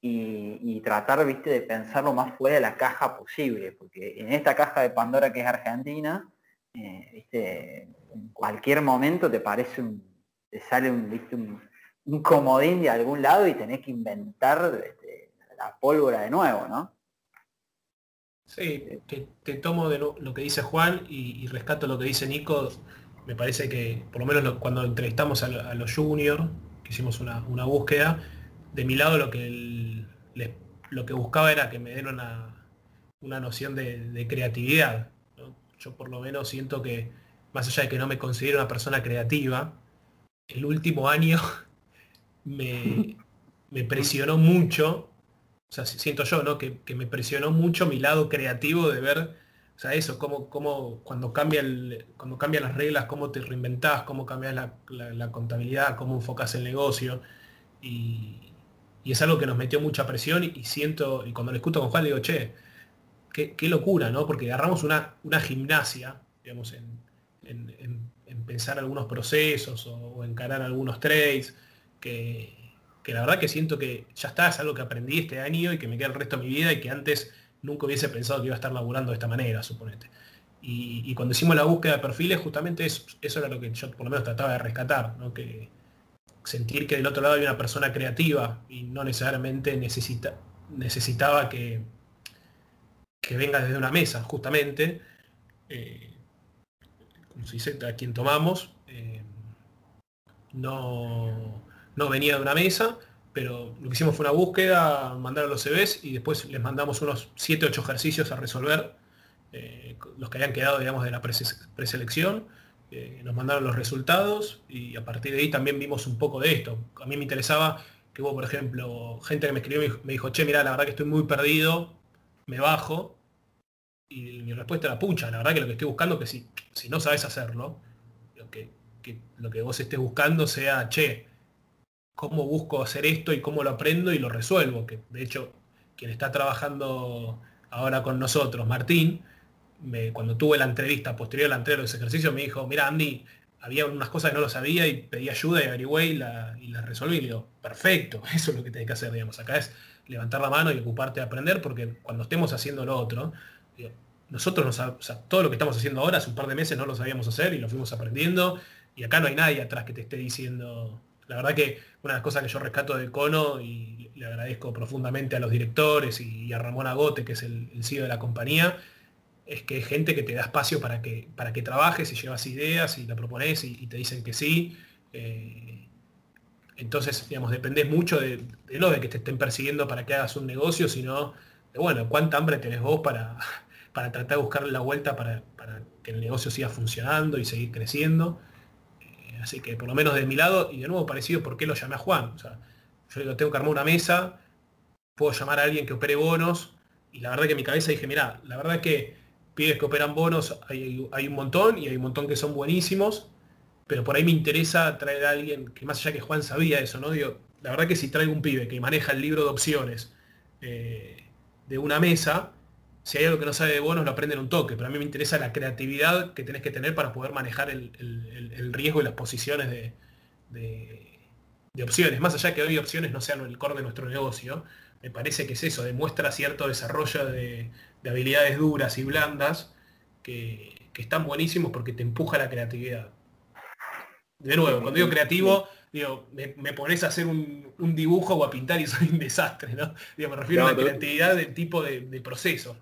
y, tratar, viste, de pensar lo más fuera de la caja posible, porque en esta caja de Pandora que es Argentina, eh, viste, en cualquier momento te parece un, te sale un, viste, un, comodín de algún lado y tenés que inventar este, la pólvora de nuevo, ¿no? Sí, te, tomo de lo, que dice Juan y, rescato lo que dice Nico me parece que, por lo menos cuando entrevistamos a, los juniors, que hicimos una, búsqueda, de mi lado lo que, lo que buscaba era que me den una, noción de, creatividad. Yo por lo menos siento que, más allá de que no me considero una persona creativa, el último año me, presionó mucho, o sea, siento yo, ¿no? Que, que me presionó mucho mi lado creativo de ver o sea, eso, cómo, cómo cuando, cambia cuando cambian las reglas, cómo te reinventás, cómo cambias la, contabilidad, cómo enfocas el negocio. Y, es algo que nos metió mucha presión y, siento, y cuando le escucho con Juan digo, che, qué, locura, ¿no? Porque agarramos una, una gimnasia, digamos, en, pensar algunos procesos o, encarar algunos trades, que la verdad que siento que ya está, es algo que aprendí este año y que me queda el resto de mi vida y que antes nunca hubiese pensado que iba a estar laburando de esta manera, suponete. Y, cuando hicimos la búsqueda de perfiles, justamente eso, era lo que yo por lo menos trataba de rescatar, que sentir que del otro lado hay una persona creativa y no necesariamente necesita, necesitaba que, que venga desde una mesa, justamente, eh, como se dice, a quien tomamos, eh, no, no venía de una mesa, pero lo que hicimos fue una búsqueda, mandar a los CVs y después les mandamos unos 7, 8 ejercicios a resolver, eh, los que habían quedado, digamos, de la preselección. Eh, nos mandaron los resultados y a partir de ahí también vimos un poco de esto. A mí me interesaba que hubo, por ejemplo, gente que me escribió y me dijo, che, mira, la verdad que estoy muy perdido, me bajo. Y mi respuesta era, pucha, la verdad que lo que estoy buscando que si, si no sabes hacerlo, que, que lo que vos estés buscando sea, che, cómo busco hacer esto y cómo lo aprendo y lo resuelvo. Que de hecho, quien está trabajando ahora con nosotros, Martín, cuando tuve la entrevista posterior a la entrega de los ejercicios, me dijo, mira Andy, había unas cosas que no lo sabía y pedí ayuda y averigüé y la, y la resolví. Y le digo, perfecto, eso es lo que tenés que hacer, digamos. Acá es levantar la mano y ocuparte de aprender, porque cuando estemos haciendo lo otro, nosotros nos, todo lo que estamos haciendo ahora hace un par de meses no lo sabíamos hacer y lo fuimos aprendiendo. Y acá no hay nadie atrás que te esté diciendo, la verdad que una de las cosas que yo rescato de Cono y le agradezco profundamente a los directores y a Ramón Agote, que es el, CEO de la compañía, es que es gente que te da espacio para que, para que trabajes y llevas ideas y la propones y, te dicen que sí. Eh, entonces, digamos, dependés mucho de, de, no de que te estén persiguiendo para que hagas un negocio, sino de, bueno, cuánta hambre tenés vos para, para tratar de buscar la vuelta para, para que el negocio siga funcionando y seguir creciendo. Así que por lo menos de mi lado, y de nuevo parecido, ¿por qué lo llamé a Juan? O sea, yo digo, tengo que armar una mesa, puedo llamar a alguien que opere bonos, y la verdad que en mi cabeza dije, mira, la verdad que pibes que operan bonos hay, un montón, y hay un montón que son buenísimos, pero por ahí me interesa traer a alguien que más allá que Juan sabía eso, ¿no? Digo, la verdad que si traigo un pibe que maneja el libro de opciones eh, de una mesa, si hay algo que no sabe de bonos, lo aprende en un toque, pero a mí me interesa la creatividad que tenés que tener para poder manejar el, riesgo y las posiciones de, opciones. Más allá que hoy opciones no sean el core de nuestro negocio, me parece que es eso, demuestra cierto desarrollo de, habilidades duras y blandas que, están buenísimos porque te empuja la creatividad. De nuevo, cuando digo creativo, digo, me, pones a hacer un, dibujo o a pintar y soy un desastre, ¿no? me refiero a la creatividad del tipo de, de proceso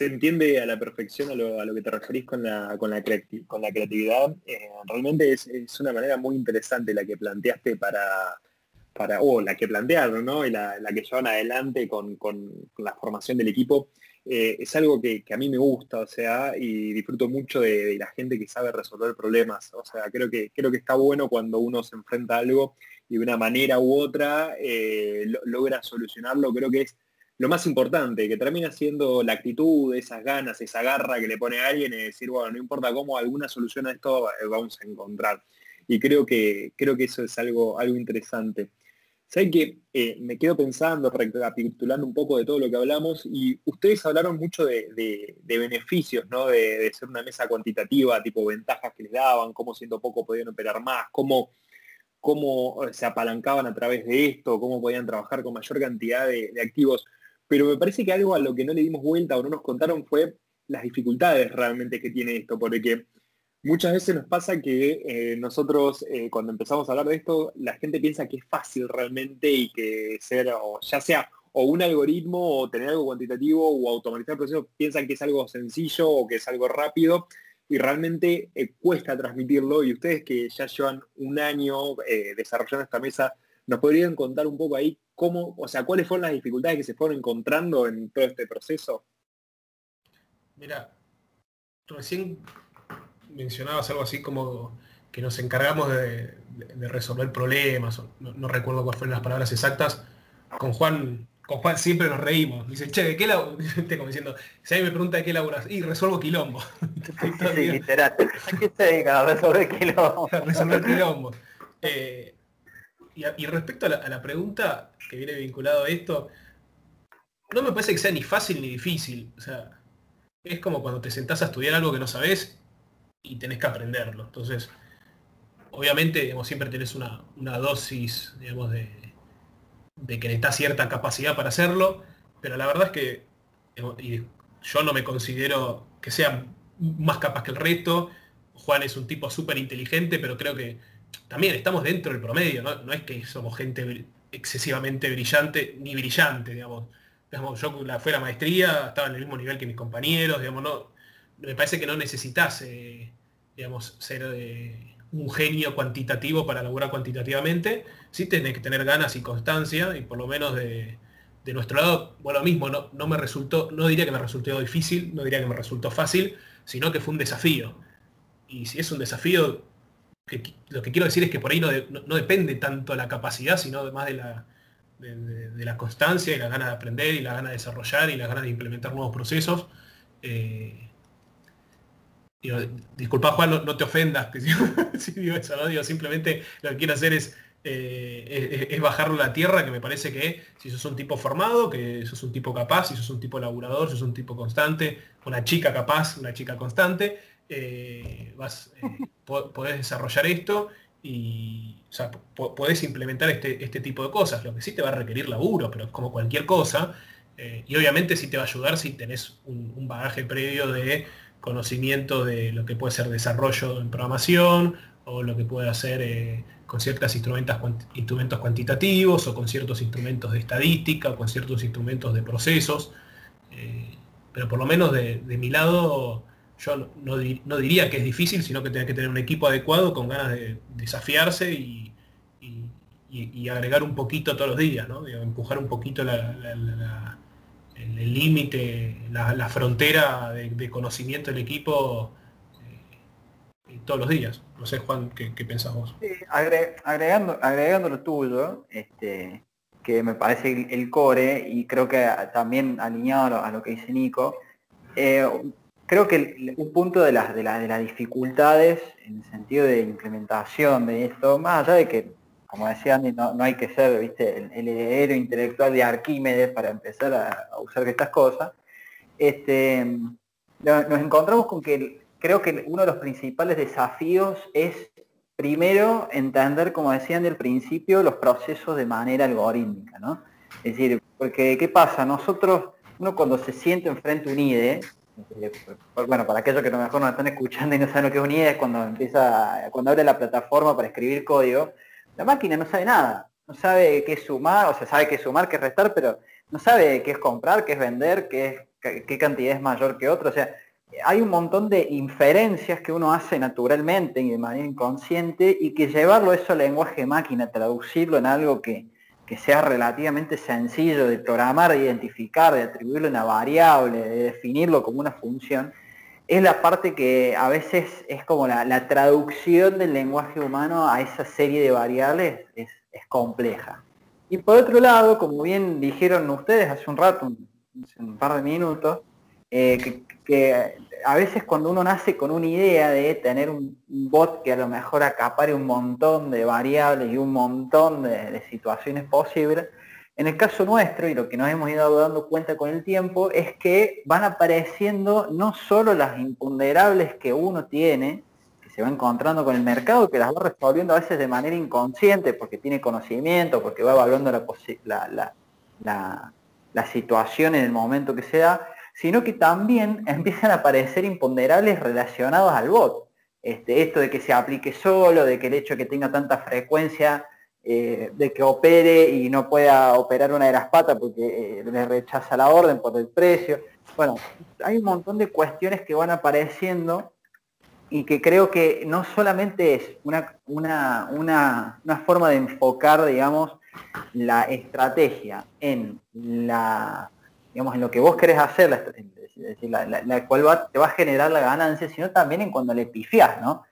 se entiende a la perfección a lo, que te referís con la, con la, con la creatividad. Eh, realmente es, una manera muy interesante la que planteaste para, para o la que plantearon, ¿no? Y la, que llevan adelante con, la formación del equipo. Eh, es algo que, a mí me gusta, o sea, y disfruto mucho de, la gente que sabe resolver problemas. O sea, creo que, creo que está bueno cuando uno se enfrenta a algo y de una manera u otra eh, logra solucionarlo. Creo que es lo más importante, que termina siendo la actitud, esas ganas, esa garra que le pone a alguien y decir, bueno, no importa cómo, alguna solución a esto eh, vamos a encontrar. Y creo que, creo que eso es algo, algo interesante. Sé que eh, me quedo pensando, recapitulando un poco de todo lo que hablamos, y ustedes hablaron mucho de, beneficios, ¿no? De, ser una mesa cuantitativa, tipo ventajas que les daban, cómo siendo poco podían operar más, cómo, cómo se apalancaban a través de esto, cómo podían trabajar con mayor cantidad de activos. Pero me parece que algo a lo que no le dimos vuelta o no nos contaron fue las dificultades realmente que tiene esto, porque muchas veces nos pasa que eh, nosotros eh, cuando empezamos a hablar de esto, la gente piensa que es fácil realmente y que ser, o ya sea o un algoritmo o tener algo cuantitativo o automatizar el proceso, piensan que es algo sencillo o que es algo rápido y realmente eh, cuesta transmitirlo. Y ustedes que ya llevan un año desarrollando esta mesa, nos podrían contar un poco ahí cómo, o sea, cuáles fueron las dificultades que se fueron encontrando en todo este proceso. Mira, recién mencionabas algo así como que nos encargamos de, resolver problemas, no, recuerdo cuáles fueron las palabras exactas. Con Juan, con Juan siempre nos reímos. Dice, che, ¿de qué laburas? como diciendo, si alguien me pregunta de qué laburas, y resuelvo quilombo. sí, literal. ¿A qué se dedica a resolver quilombo? resolver quilombo. Eh, y, respecto a la, pregunta que viene vinculado a esto, no me parece que sea ni fácil ni difícil. O sea, es como cuando te sentás a estudiar algo que no sabes y tenés que aprenderlo. Entonces, obviamente, siempre tenés una, dosis, digamos, de, de que necesitas cierta capacidad para hacerlo, pero la verdad es que yo no me considero que sea más capaz que el resto. Juan es un tipo súper inteligente, pero creo que también estamos dentro del promedio, ¿no? es que somos gente excesivamente brillante, ni brillante, digamos. digamos yo la, fue la maestría, estaba en el mismo nivel que mis compañeros, digamos, no, me parece que no necesitas, eh, digamos, ser eh, un genio cuantitativo para laburar cuantitativamente, sí tenés que tener ganas y constancia, y por lo menos de, nuestro lado, bueno, mismo, no, no me resultó, no diría que me resultó difícil, no diría que me resultó fácil, sino que fue un desafío. Y si es un desafío, lo que quiero decir es que por ahí no, depende tanto de la capacidad, sino más de la, de, la constancia y la ganas de aprender y la ganas de desarrollar y la ganas de implementar nuevos procesos. Eh, disculpa Juan, no, te ofendas que si, digo eso, ¿no? Simplemente lo que quiero hacer es, eh, es, bajarlo a la tierra, que me parece que si sos un tipo formado, que sos un tipo capaz, si sos un tipo laburador, si sos un tipo constante, una chica capaz, una chica constante, eh, vas, eh, podés desarrollar esto y o podés implementar este, este, tipo de cosas. Lo que sí te va a requerir laburo, pero como cualquier cosa. y obviamente sí te va a ayudar si tenés un bagaje previo de conocimiento de lo que puede ser desarrollo en programación o lo que puede hacer eh, con ciertos instrumentos, instrumentos cuantitativos o con ciertos instrumentos de estadística o con ciertos instrumentos de procesos. Eh, pero por lo menos de, mi lado yo no, diría que es difícil, sino que tiene que tener un equipo adecuado con ganas de desafiarse y, agregar un poquito todos los días, empujar un poquito el límite, la, frontera de, conocimiento del equipo eh, todos los días. No sé, Juan, ¿qué, qué pensás vos? agregando, agregando lo tuyo, este, que me parece el, core, y creo que también alineado a lo, que dice Nico, eh, creo que un punto de las, de, de las dificultades en el sentido de implementación de esto, más allá de que como decía Andy, no, hay que ser ¿viste? El, heredero intelectual de Arquímedes para empezar a, usar estas cosas. Este, nos encontramos con que creo que uno de los principales desafíos es primero entender, como decían del principio, los procesos de manera algorítmica, ¿no? Es decir, porque ¿qué pasa? Nosotros, uno cuando se siente enfrente a un IDE, bueno, para aquellos que a lo mejor nos están escuchando y no saben lo que es un IDE, es cuando empieza, cuando abre la plataforma para escribir código, la máquina no sabe nada, no sabe qué sumar, o sea, sabe qué sumar, qué restar, pero no sabe qué es comprar, qué es vender, qué, es, qué cantidad es mayor que otra. O sea, hay un montón de inferencias que uno hace naturalmente y de manera inconsciente y que llevarlo eso al lenguaje máquina, traducirlo en algo que, que sea relativamente sencillo de programar, de identificar, de atribuirle una variable, de definirlo como una función, es la parte que a veces es como la, traducción del lenguaje humano a esa serie de variables es, compleja. Y por otro lado, como bien dijeron ustedes hace un rato, un, par de minutos, eh, que, a veces cuando uno nace con una idea de tener un, bot que a lo mejor acapare un montón de variables y un montón de situaciones posibles, en el caso nuestro, y lo que nos hemos ido dando cuenta con el tiempo, es que van apareciendo no solo las imponderables que uno tiene, que se va encontrando con el mercado, que las va resolviendo a veces de manera inconsciente, porque tiene conocimiento, porque va evaluando la, la, situación en el momento que se da, sino que también empiezan a aparecer imponderables relacionados al bot. Este, esto de que se aplique solo, de que el hecho de que tenga tanta frecuencia eh, de que opere y no pueda operar una de las patas porque eh, le rechaza la orden por el precio. Bueno, hay un montón de cuestiones que van apareciendo y que creo que no solamente es una, una, forma de enfocar, digamos, la estrategia en la digamos en lo que vos querés hacer, la, la, cual te va a generar la ganancia, sino también en cuando le pifiás, ¿no?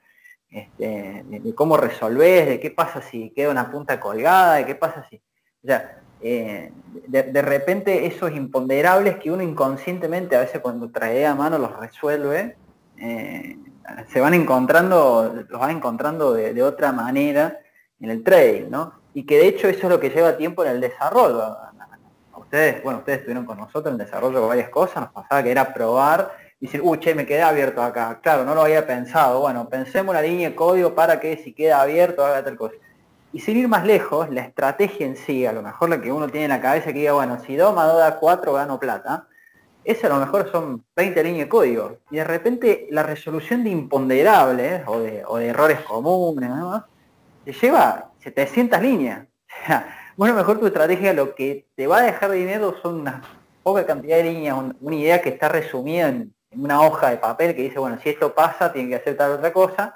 Este, de, cómo resolvés, de qué pasa si queda una punta colgada, de qué pasa si... O sea, eh, de, repente esos imponderables que uno inconscientemente a veces cuando trae a mano los resuelve, eh, se van encontrando, los van encontrando de, otra manera en el trading, ¿no? Y que de hecho eso es lo que lleva tiempo en el desarrollo. Ustedes, bueno, ustedes estuvieron con nosotros en el desarrollo de varias cosas, nos pasaba que era probar y decir, uy, che, me quedé abierto acá. Claro, no lo había pensado. Bueno, pensemos una línea de código para que si queda abierto haga tal cosa. Y sin ir más lejos, la estrategia en sí, a lo mejor la que uno tiene en la cabeza que diga, bueno, si 2 más 2 da 4 gano plata, ese a lo mejor son 20 líneas de código. Y de repente la resolución de imponderables o de, errores comunes, te lleva 700 líneas. Bueno, mejor tu estrategia lo que te va a dejar dinero son una poca cantidad de líneas, una idea que está resumida en, una hoja de papel que dice, bueno, si esto pasa, tiene que hacer tal otra cosa.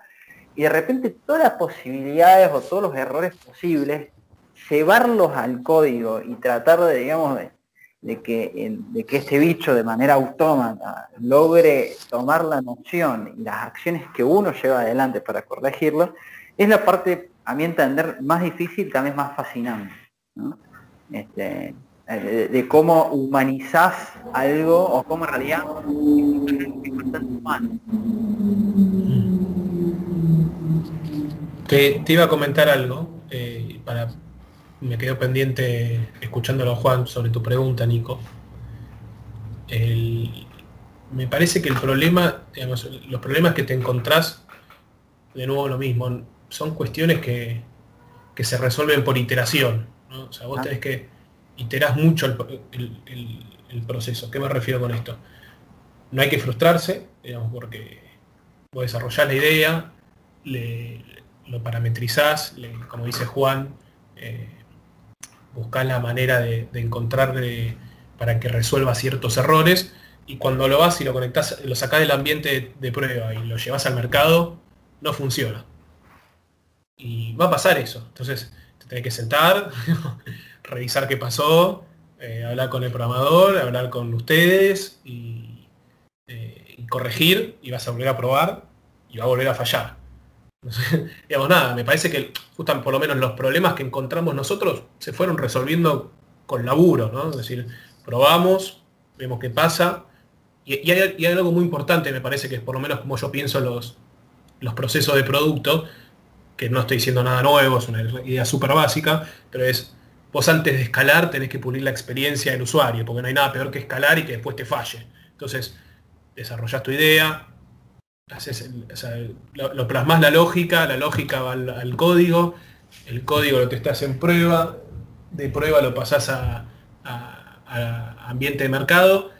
Y de repente todas las posibilidades o todos los errores posibles, llevarlos al código y tratar de, digamos, de, que, de que este bicho de manera autómata logre tomar la noción y las acciones que uno lleva adelante para corregirlo, es la parte, a mi entender, más difícil, también más fascinante. Este, de, cómo humanizás algo o cómo en realidad humano. Te, iba a comentar algo, eh, para, me quedo pendiente escuchándolo Juan sobre tu pregunta, Nico. me parece que el problema, los problemas que te encontrás, de nuevo lo mismo, son cuestiones que, que se resuelven por iteración. O sea, vos ah. tenés que iterás mucho el, proceso. ¿Qué me refiero con esto? No hay que frustrarse, digamos, porque vos desarrollás la idea, lo parametrizás, como dice Juan, eh, buscás la manera de, encontrar para que resuelva ciertos errores y cuando lo vas y lo conectás, lo sacás del ambiente de prueba y lo llevas al mercado, no funciona. Y va a pasar eso. Entonces, Tenés que sentar, revisar qué pasó, eh, hablar con el programador, hablar con ustedes y, eh, corregir y vas a volver a probar y va a volver a fallar. digamos nada, me parece que justo por lo menos los problemas que encontramos nosotros se fueron resolviendo con laburo, ¿no? Es decir, probamos, vemos qué pasa. Y, hay, algo muy importante, me parece que es por lo menos como yo pienso los, los procesos de producto, que no estoy diciendo nada nuevo, es una idea súper básica, pero es, vos antes de escalar tenés que pulir la experiencia del usuario, porque no hay nada peor que escalar y que después te falle. Entonces, desarrollás tu idea, haces lo, plasmas la lógica, la lógica va al, código, el código lo estás en prueba, de prueba lo pasás a, ambiente de mercado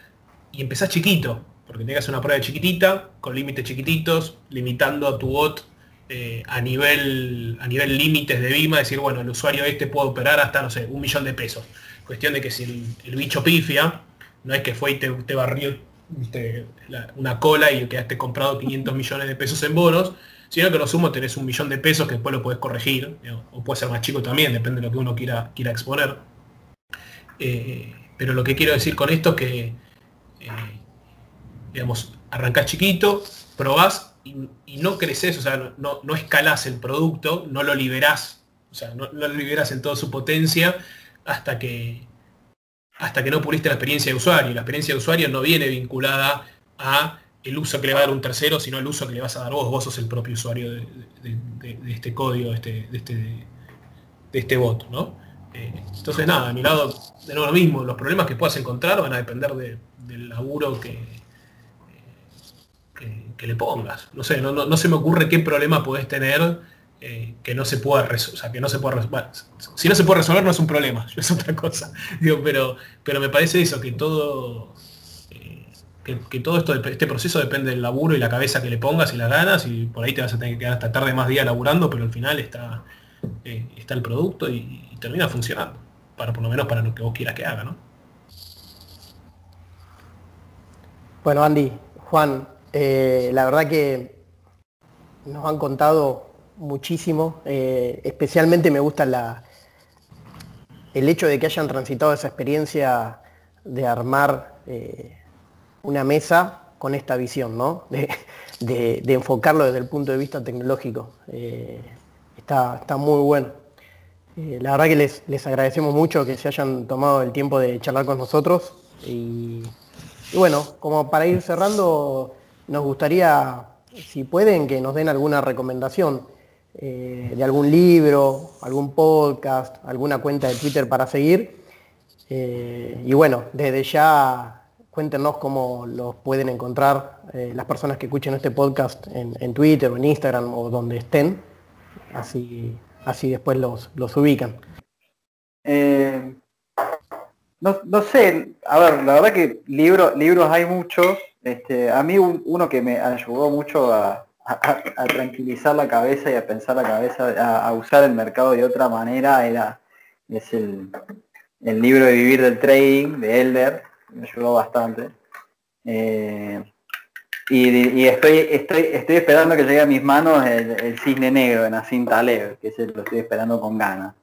y empezás chiquito, porque tengas una prueba chiquitita, con límites chiquititos, limitando a tu bot eh, a nivel a nivel límites de Vima, decir, bueno, el usuario este puede operar hasta, no sé, un millón de pesos. Cuestión de que si el, bicho pifia, no es que fue y te, barrió una cola y quedaste comprado 500 millones de pesos en bonos, sino que lo sumo tenés un millón de pesos que después lo puedes corregir, o puede ser más chico también, depende de lo que uno quiera, quiera exponer. Eh, pero lo que quiero decir con esto es que, eh, digamos, arrancás chiquito, probás y, no creces, o sea, no, no escalás el producto, no lo liberás, o sea, no, lo liberás en toda su potencia hasta que hasta que no puliste la experiencia de usuario. La experiencia de usuario no viene vinculada a el uso que le va a dar un tercero, sino el uso que le vas a dar vos. Vos sos el propio usuario de, este código, de este, de este, de este bot, ¿no? Eh, entonces nada, a mi lado, de nuevo lo mismo, los problemas que puedas encontrar van a depender del laburo que, que le pongas. No sé, no, se me ocurre qué problema puedes tener eh, que no se pueda resolver. O sea, que no se pueda resolver. si no se puede resolver no es un problema, es otra cosa. Digo, pero, pero me parece eso, que todo. Eh, que, todo esto, este proceso depende del laburo y la cabeza que le pongas y las ganas, y por ahí te vas a tener que quedar hasta tarde más días laburando, pero al final está, eh, está el producto y, y, termina funcionando. Para por lo menos para lo que vos quieras que haga, ¿no? Bueno, Andy, Juan, eh, la verdad que nos han contado muchísimo, eh, especialmente me gusta el hecho de que hayan transitado esa experiencia de armar eh, una mesa con esta visión, ¿no? de, enfocarlo desde el punto de vista tecnológico. está, está, muy bueno. la verdad que les, les, agradecemos mucho que se hayan tomado el tiempo de charlar con nosotros y bueno, como para ir cerrando, nos gustaría, si pueden, que nos den alguna recomendación eh, de algún libro, algún podcast, alguna cuenta de Twitter para seguir. Eh, y bueno, desde ya cuéntenos cómo los pueden encontrar eh, las personas que escuchen este podcast en, Twitter o en Instagram o donde estén. Así, así después los, los ubican. no, no, sé, a ver, la verdad que libros libros hay muchos. Este, a mí uno que me ayudó mucho a, tranquilizar la cabeza y a pensar la cabeza, a, usar el mercado de otra manera, era es el, el libro de Vivir del Trading de Elder, me ayudó bastante. Eh, y, estoy, estoy, estoy esperando que llegue a mis manos el, cisne negro de Nassim Taleb, que ese lo estoy esperando con ganas.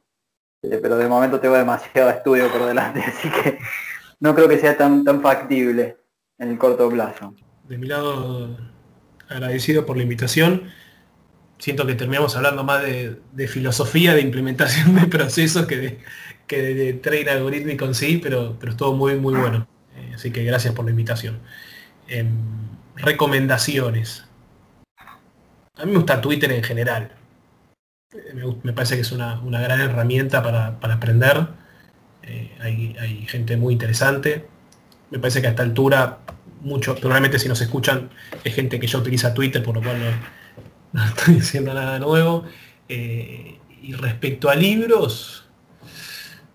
Eh, pero de momento tengo demasiado estudio por delante, así que no creo que sea tan, tan factible en el corto plazo. De mi lado, agradecido por la invitación. Siento que terminamos hablando más de, filosofía, de implementación de procesos que de, que de, trading algorítmico en sí, pero, pero estuvo muy, muy bueno. Eh, así que gracias por la invitación. Em, recomendaciones. A mí me gusta Twitter en general. Me, parece que es una, gran herramienta para, aprender. Eh, hay, gente muy interesante. Me parece que a esta altura, mucho, probablemente si nos escuchan, es gente que ya utiliza Twitter, por lo cual no, estoy diciendo nada nuevo. Eh, y respecto a libros,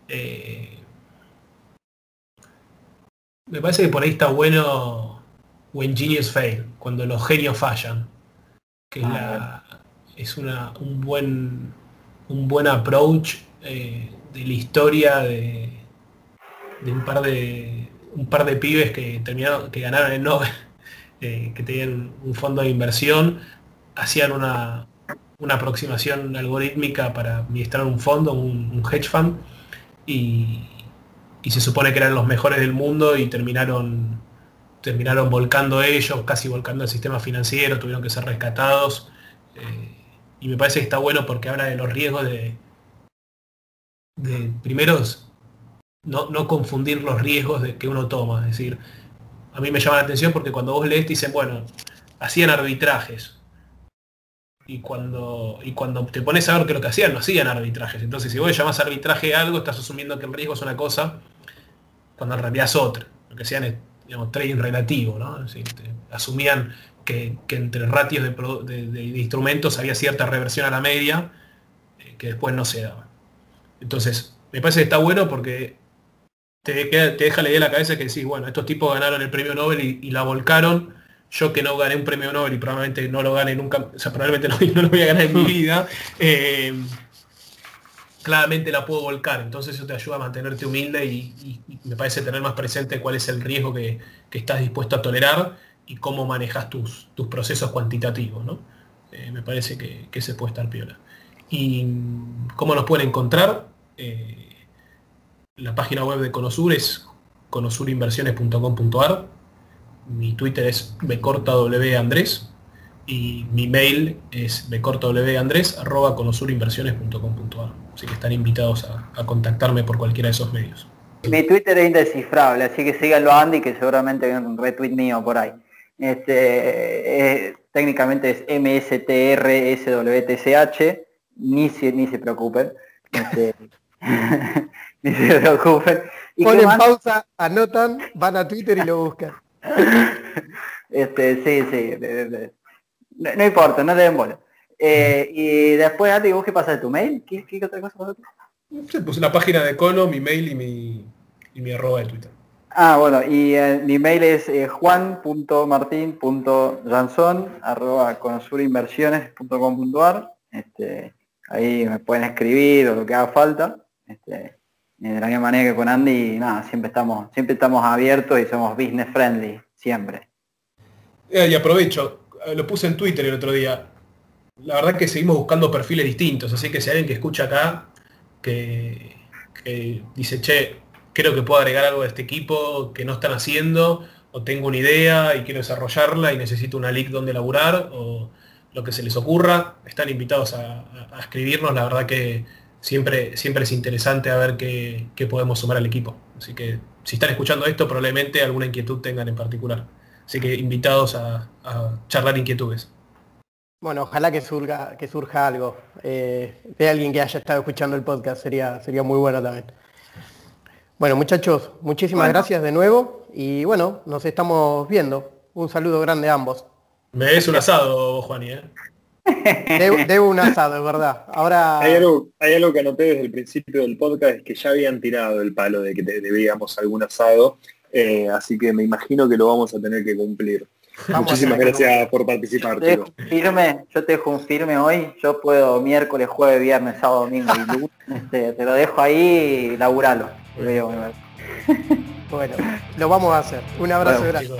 eh, me parece que por ahí está bueno When Genius Fail, cuando los genios fallan, que ah, es, un buen un buen approach eh, de la historia de, un par de un par de pibes que que ganaron el Nobel eh, que tenían un fondo de inversión hacían una, aproximación algorítmica para administrar un fondo un, hedge fund y, y, se supone que eran los mejores del mundo y terminaron terminaron volcando ellos, casi volcando el sistema financiero, tuvieron que ser rescatados. Eh, y me parece que está bueno porque habla de los riesgos de, de primeros, no, no, confundir los riesgos de que uno toma. Es decir, a mí me llama la atención porque cuando vos lees dicen, bueno, hacían arbitrajes. Y cuando, y cuando te pones a ver que lo que hacían, no hacían arbitrajes. Entonces, si vos llamás arbitraje a algo, estás asumiendo que el riesgo es una cosa, cuando en realidad es otra. Lo que hacían es digamos, trading relativo, ¿no? asumían que, entre ratios de, instrumentos había cierta reversión a la media eh, que después no se daba. Entonces, me parece que está bueno porque te, te deja la idea en la cabeza que decís, bueno, estos tipos ganaron el premio Nobel y, la volcaron. Yo que no gané un premio Nobel y probablemente no lo gane nunca, o sea, probablemente no, lo voy a ganar en mi vida. Eh, claramente la puedo volcar. Entonces eso te ayuda a mantenerte humilde y, me parece tener más presente cuál es el riesgo que, estás dispuesto a tolerar y cómo manejas tus, tus procesos cuantitativos. ¿no? Eh, me parece que, se puede estar piola. ¿Y cómo nos pueden encontrar? Eh, la página web de Conosur es conosurinversiones.com.ar. Mi Twitter es bcortaWandrés y mi mail es bcortaWandrés.conosurinversiones.com.ar. Así que están invitados a, contactarme por cualquiera de esos medios. Mi Twitter es indescifrable, así que síganlo a Andy, que seguramente hay un retweet mío por ahí. Este, técnicamente es MSTRSWTCH, ni se, ni se preocupen. Este, ni se preocupen. Ponen pausa, anotan, van a Twitter y lo buscan. Este, sí, sí. No, importa, no deben bola. Eh, y después, Andy, ¿vos qué pasa de tu mail? ¿Qué, qué otra cosa pasa? Sí, puse la página de Cono, mi mail y mi, y mi arroba de Twitter. Ah, bueno, y eh, mi mail es eh, juan.martin.janson arroba consurinversiones.com.ar este, Ahí me pueden escribir o lo que haga falta. Este, de la misma manera que con Andy, nada, siempre estamos, siempre estamos abiertos y somos business friendly, siempre. Eh, y aprovecho, lo puse en Twitter el otro día la verdad que seguimos buscando perfiles distintos, así que si alguien que escucha acá, que, dice, che, creo que puedo agregar algo de este equipo que no están haciendo, o tengo una idea y quiero desarrollarla y necesito una leak donde laburar, o lo que se les ocurra, están invitados a, escribirnos, la verdad que siempre, siempre es interesante a ver qué, podemos sumar al equipo. Así que si están escuchando esto, probablemente alguna inquietud tengan en particular. Así que invitados a charlar inquietudes. Bueno, ojalá que surja, que surja algo eh, de alguien que haya estado escuchando el podcast, sería, sería muy bueno también. Bueno, muchachos, muchísimas gracias de nuevo y bueno, nos estamos viendo. Un saludo grande a ambos. Me des un asado, Juani, ¿eh? Debo, un asado, es verdad. Ahora. Hay algo, hay algo que anoté desde el principio del podcast, es que ya habían tirado el palo de que debíamos algún asado, eh, así que me imagino que lo vamos a tener que cumplir. Muchísimas gracias por participar. Yo te, firme, yo te dejo un firme hoy, yo puedo miércoles, jueves, viernes, sábado, domingo y lunes, este, te lo dejo ahí y laburalo. Bueno, lo vamos a hacer. Un abrazo, gracias.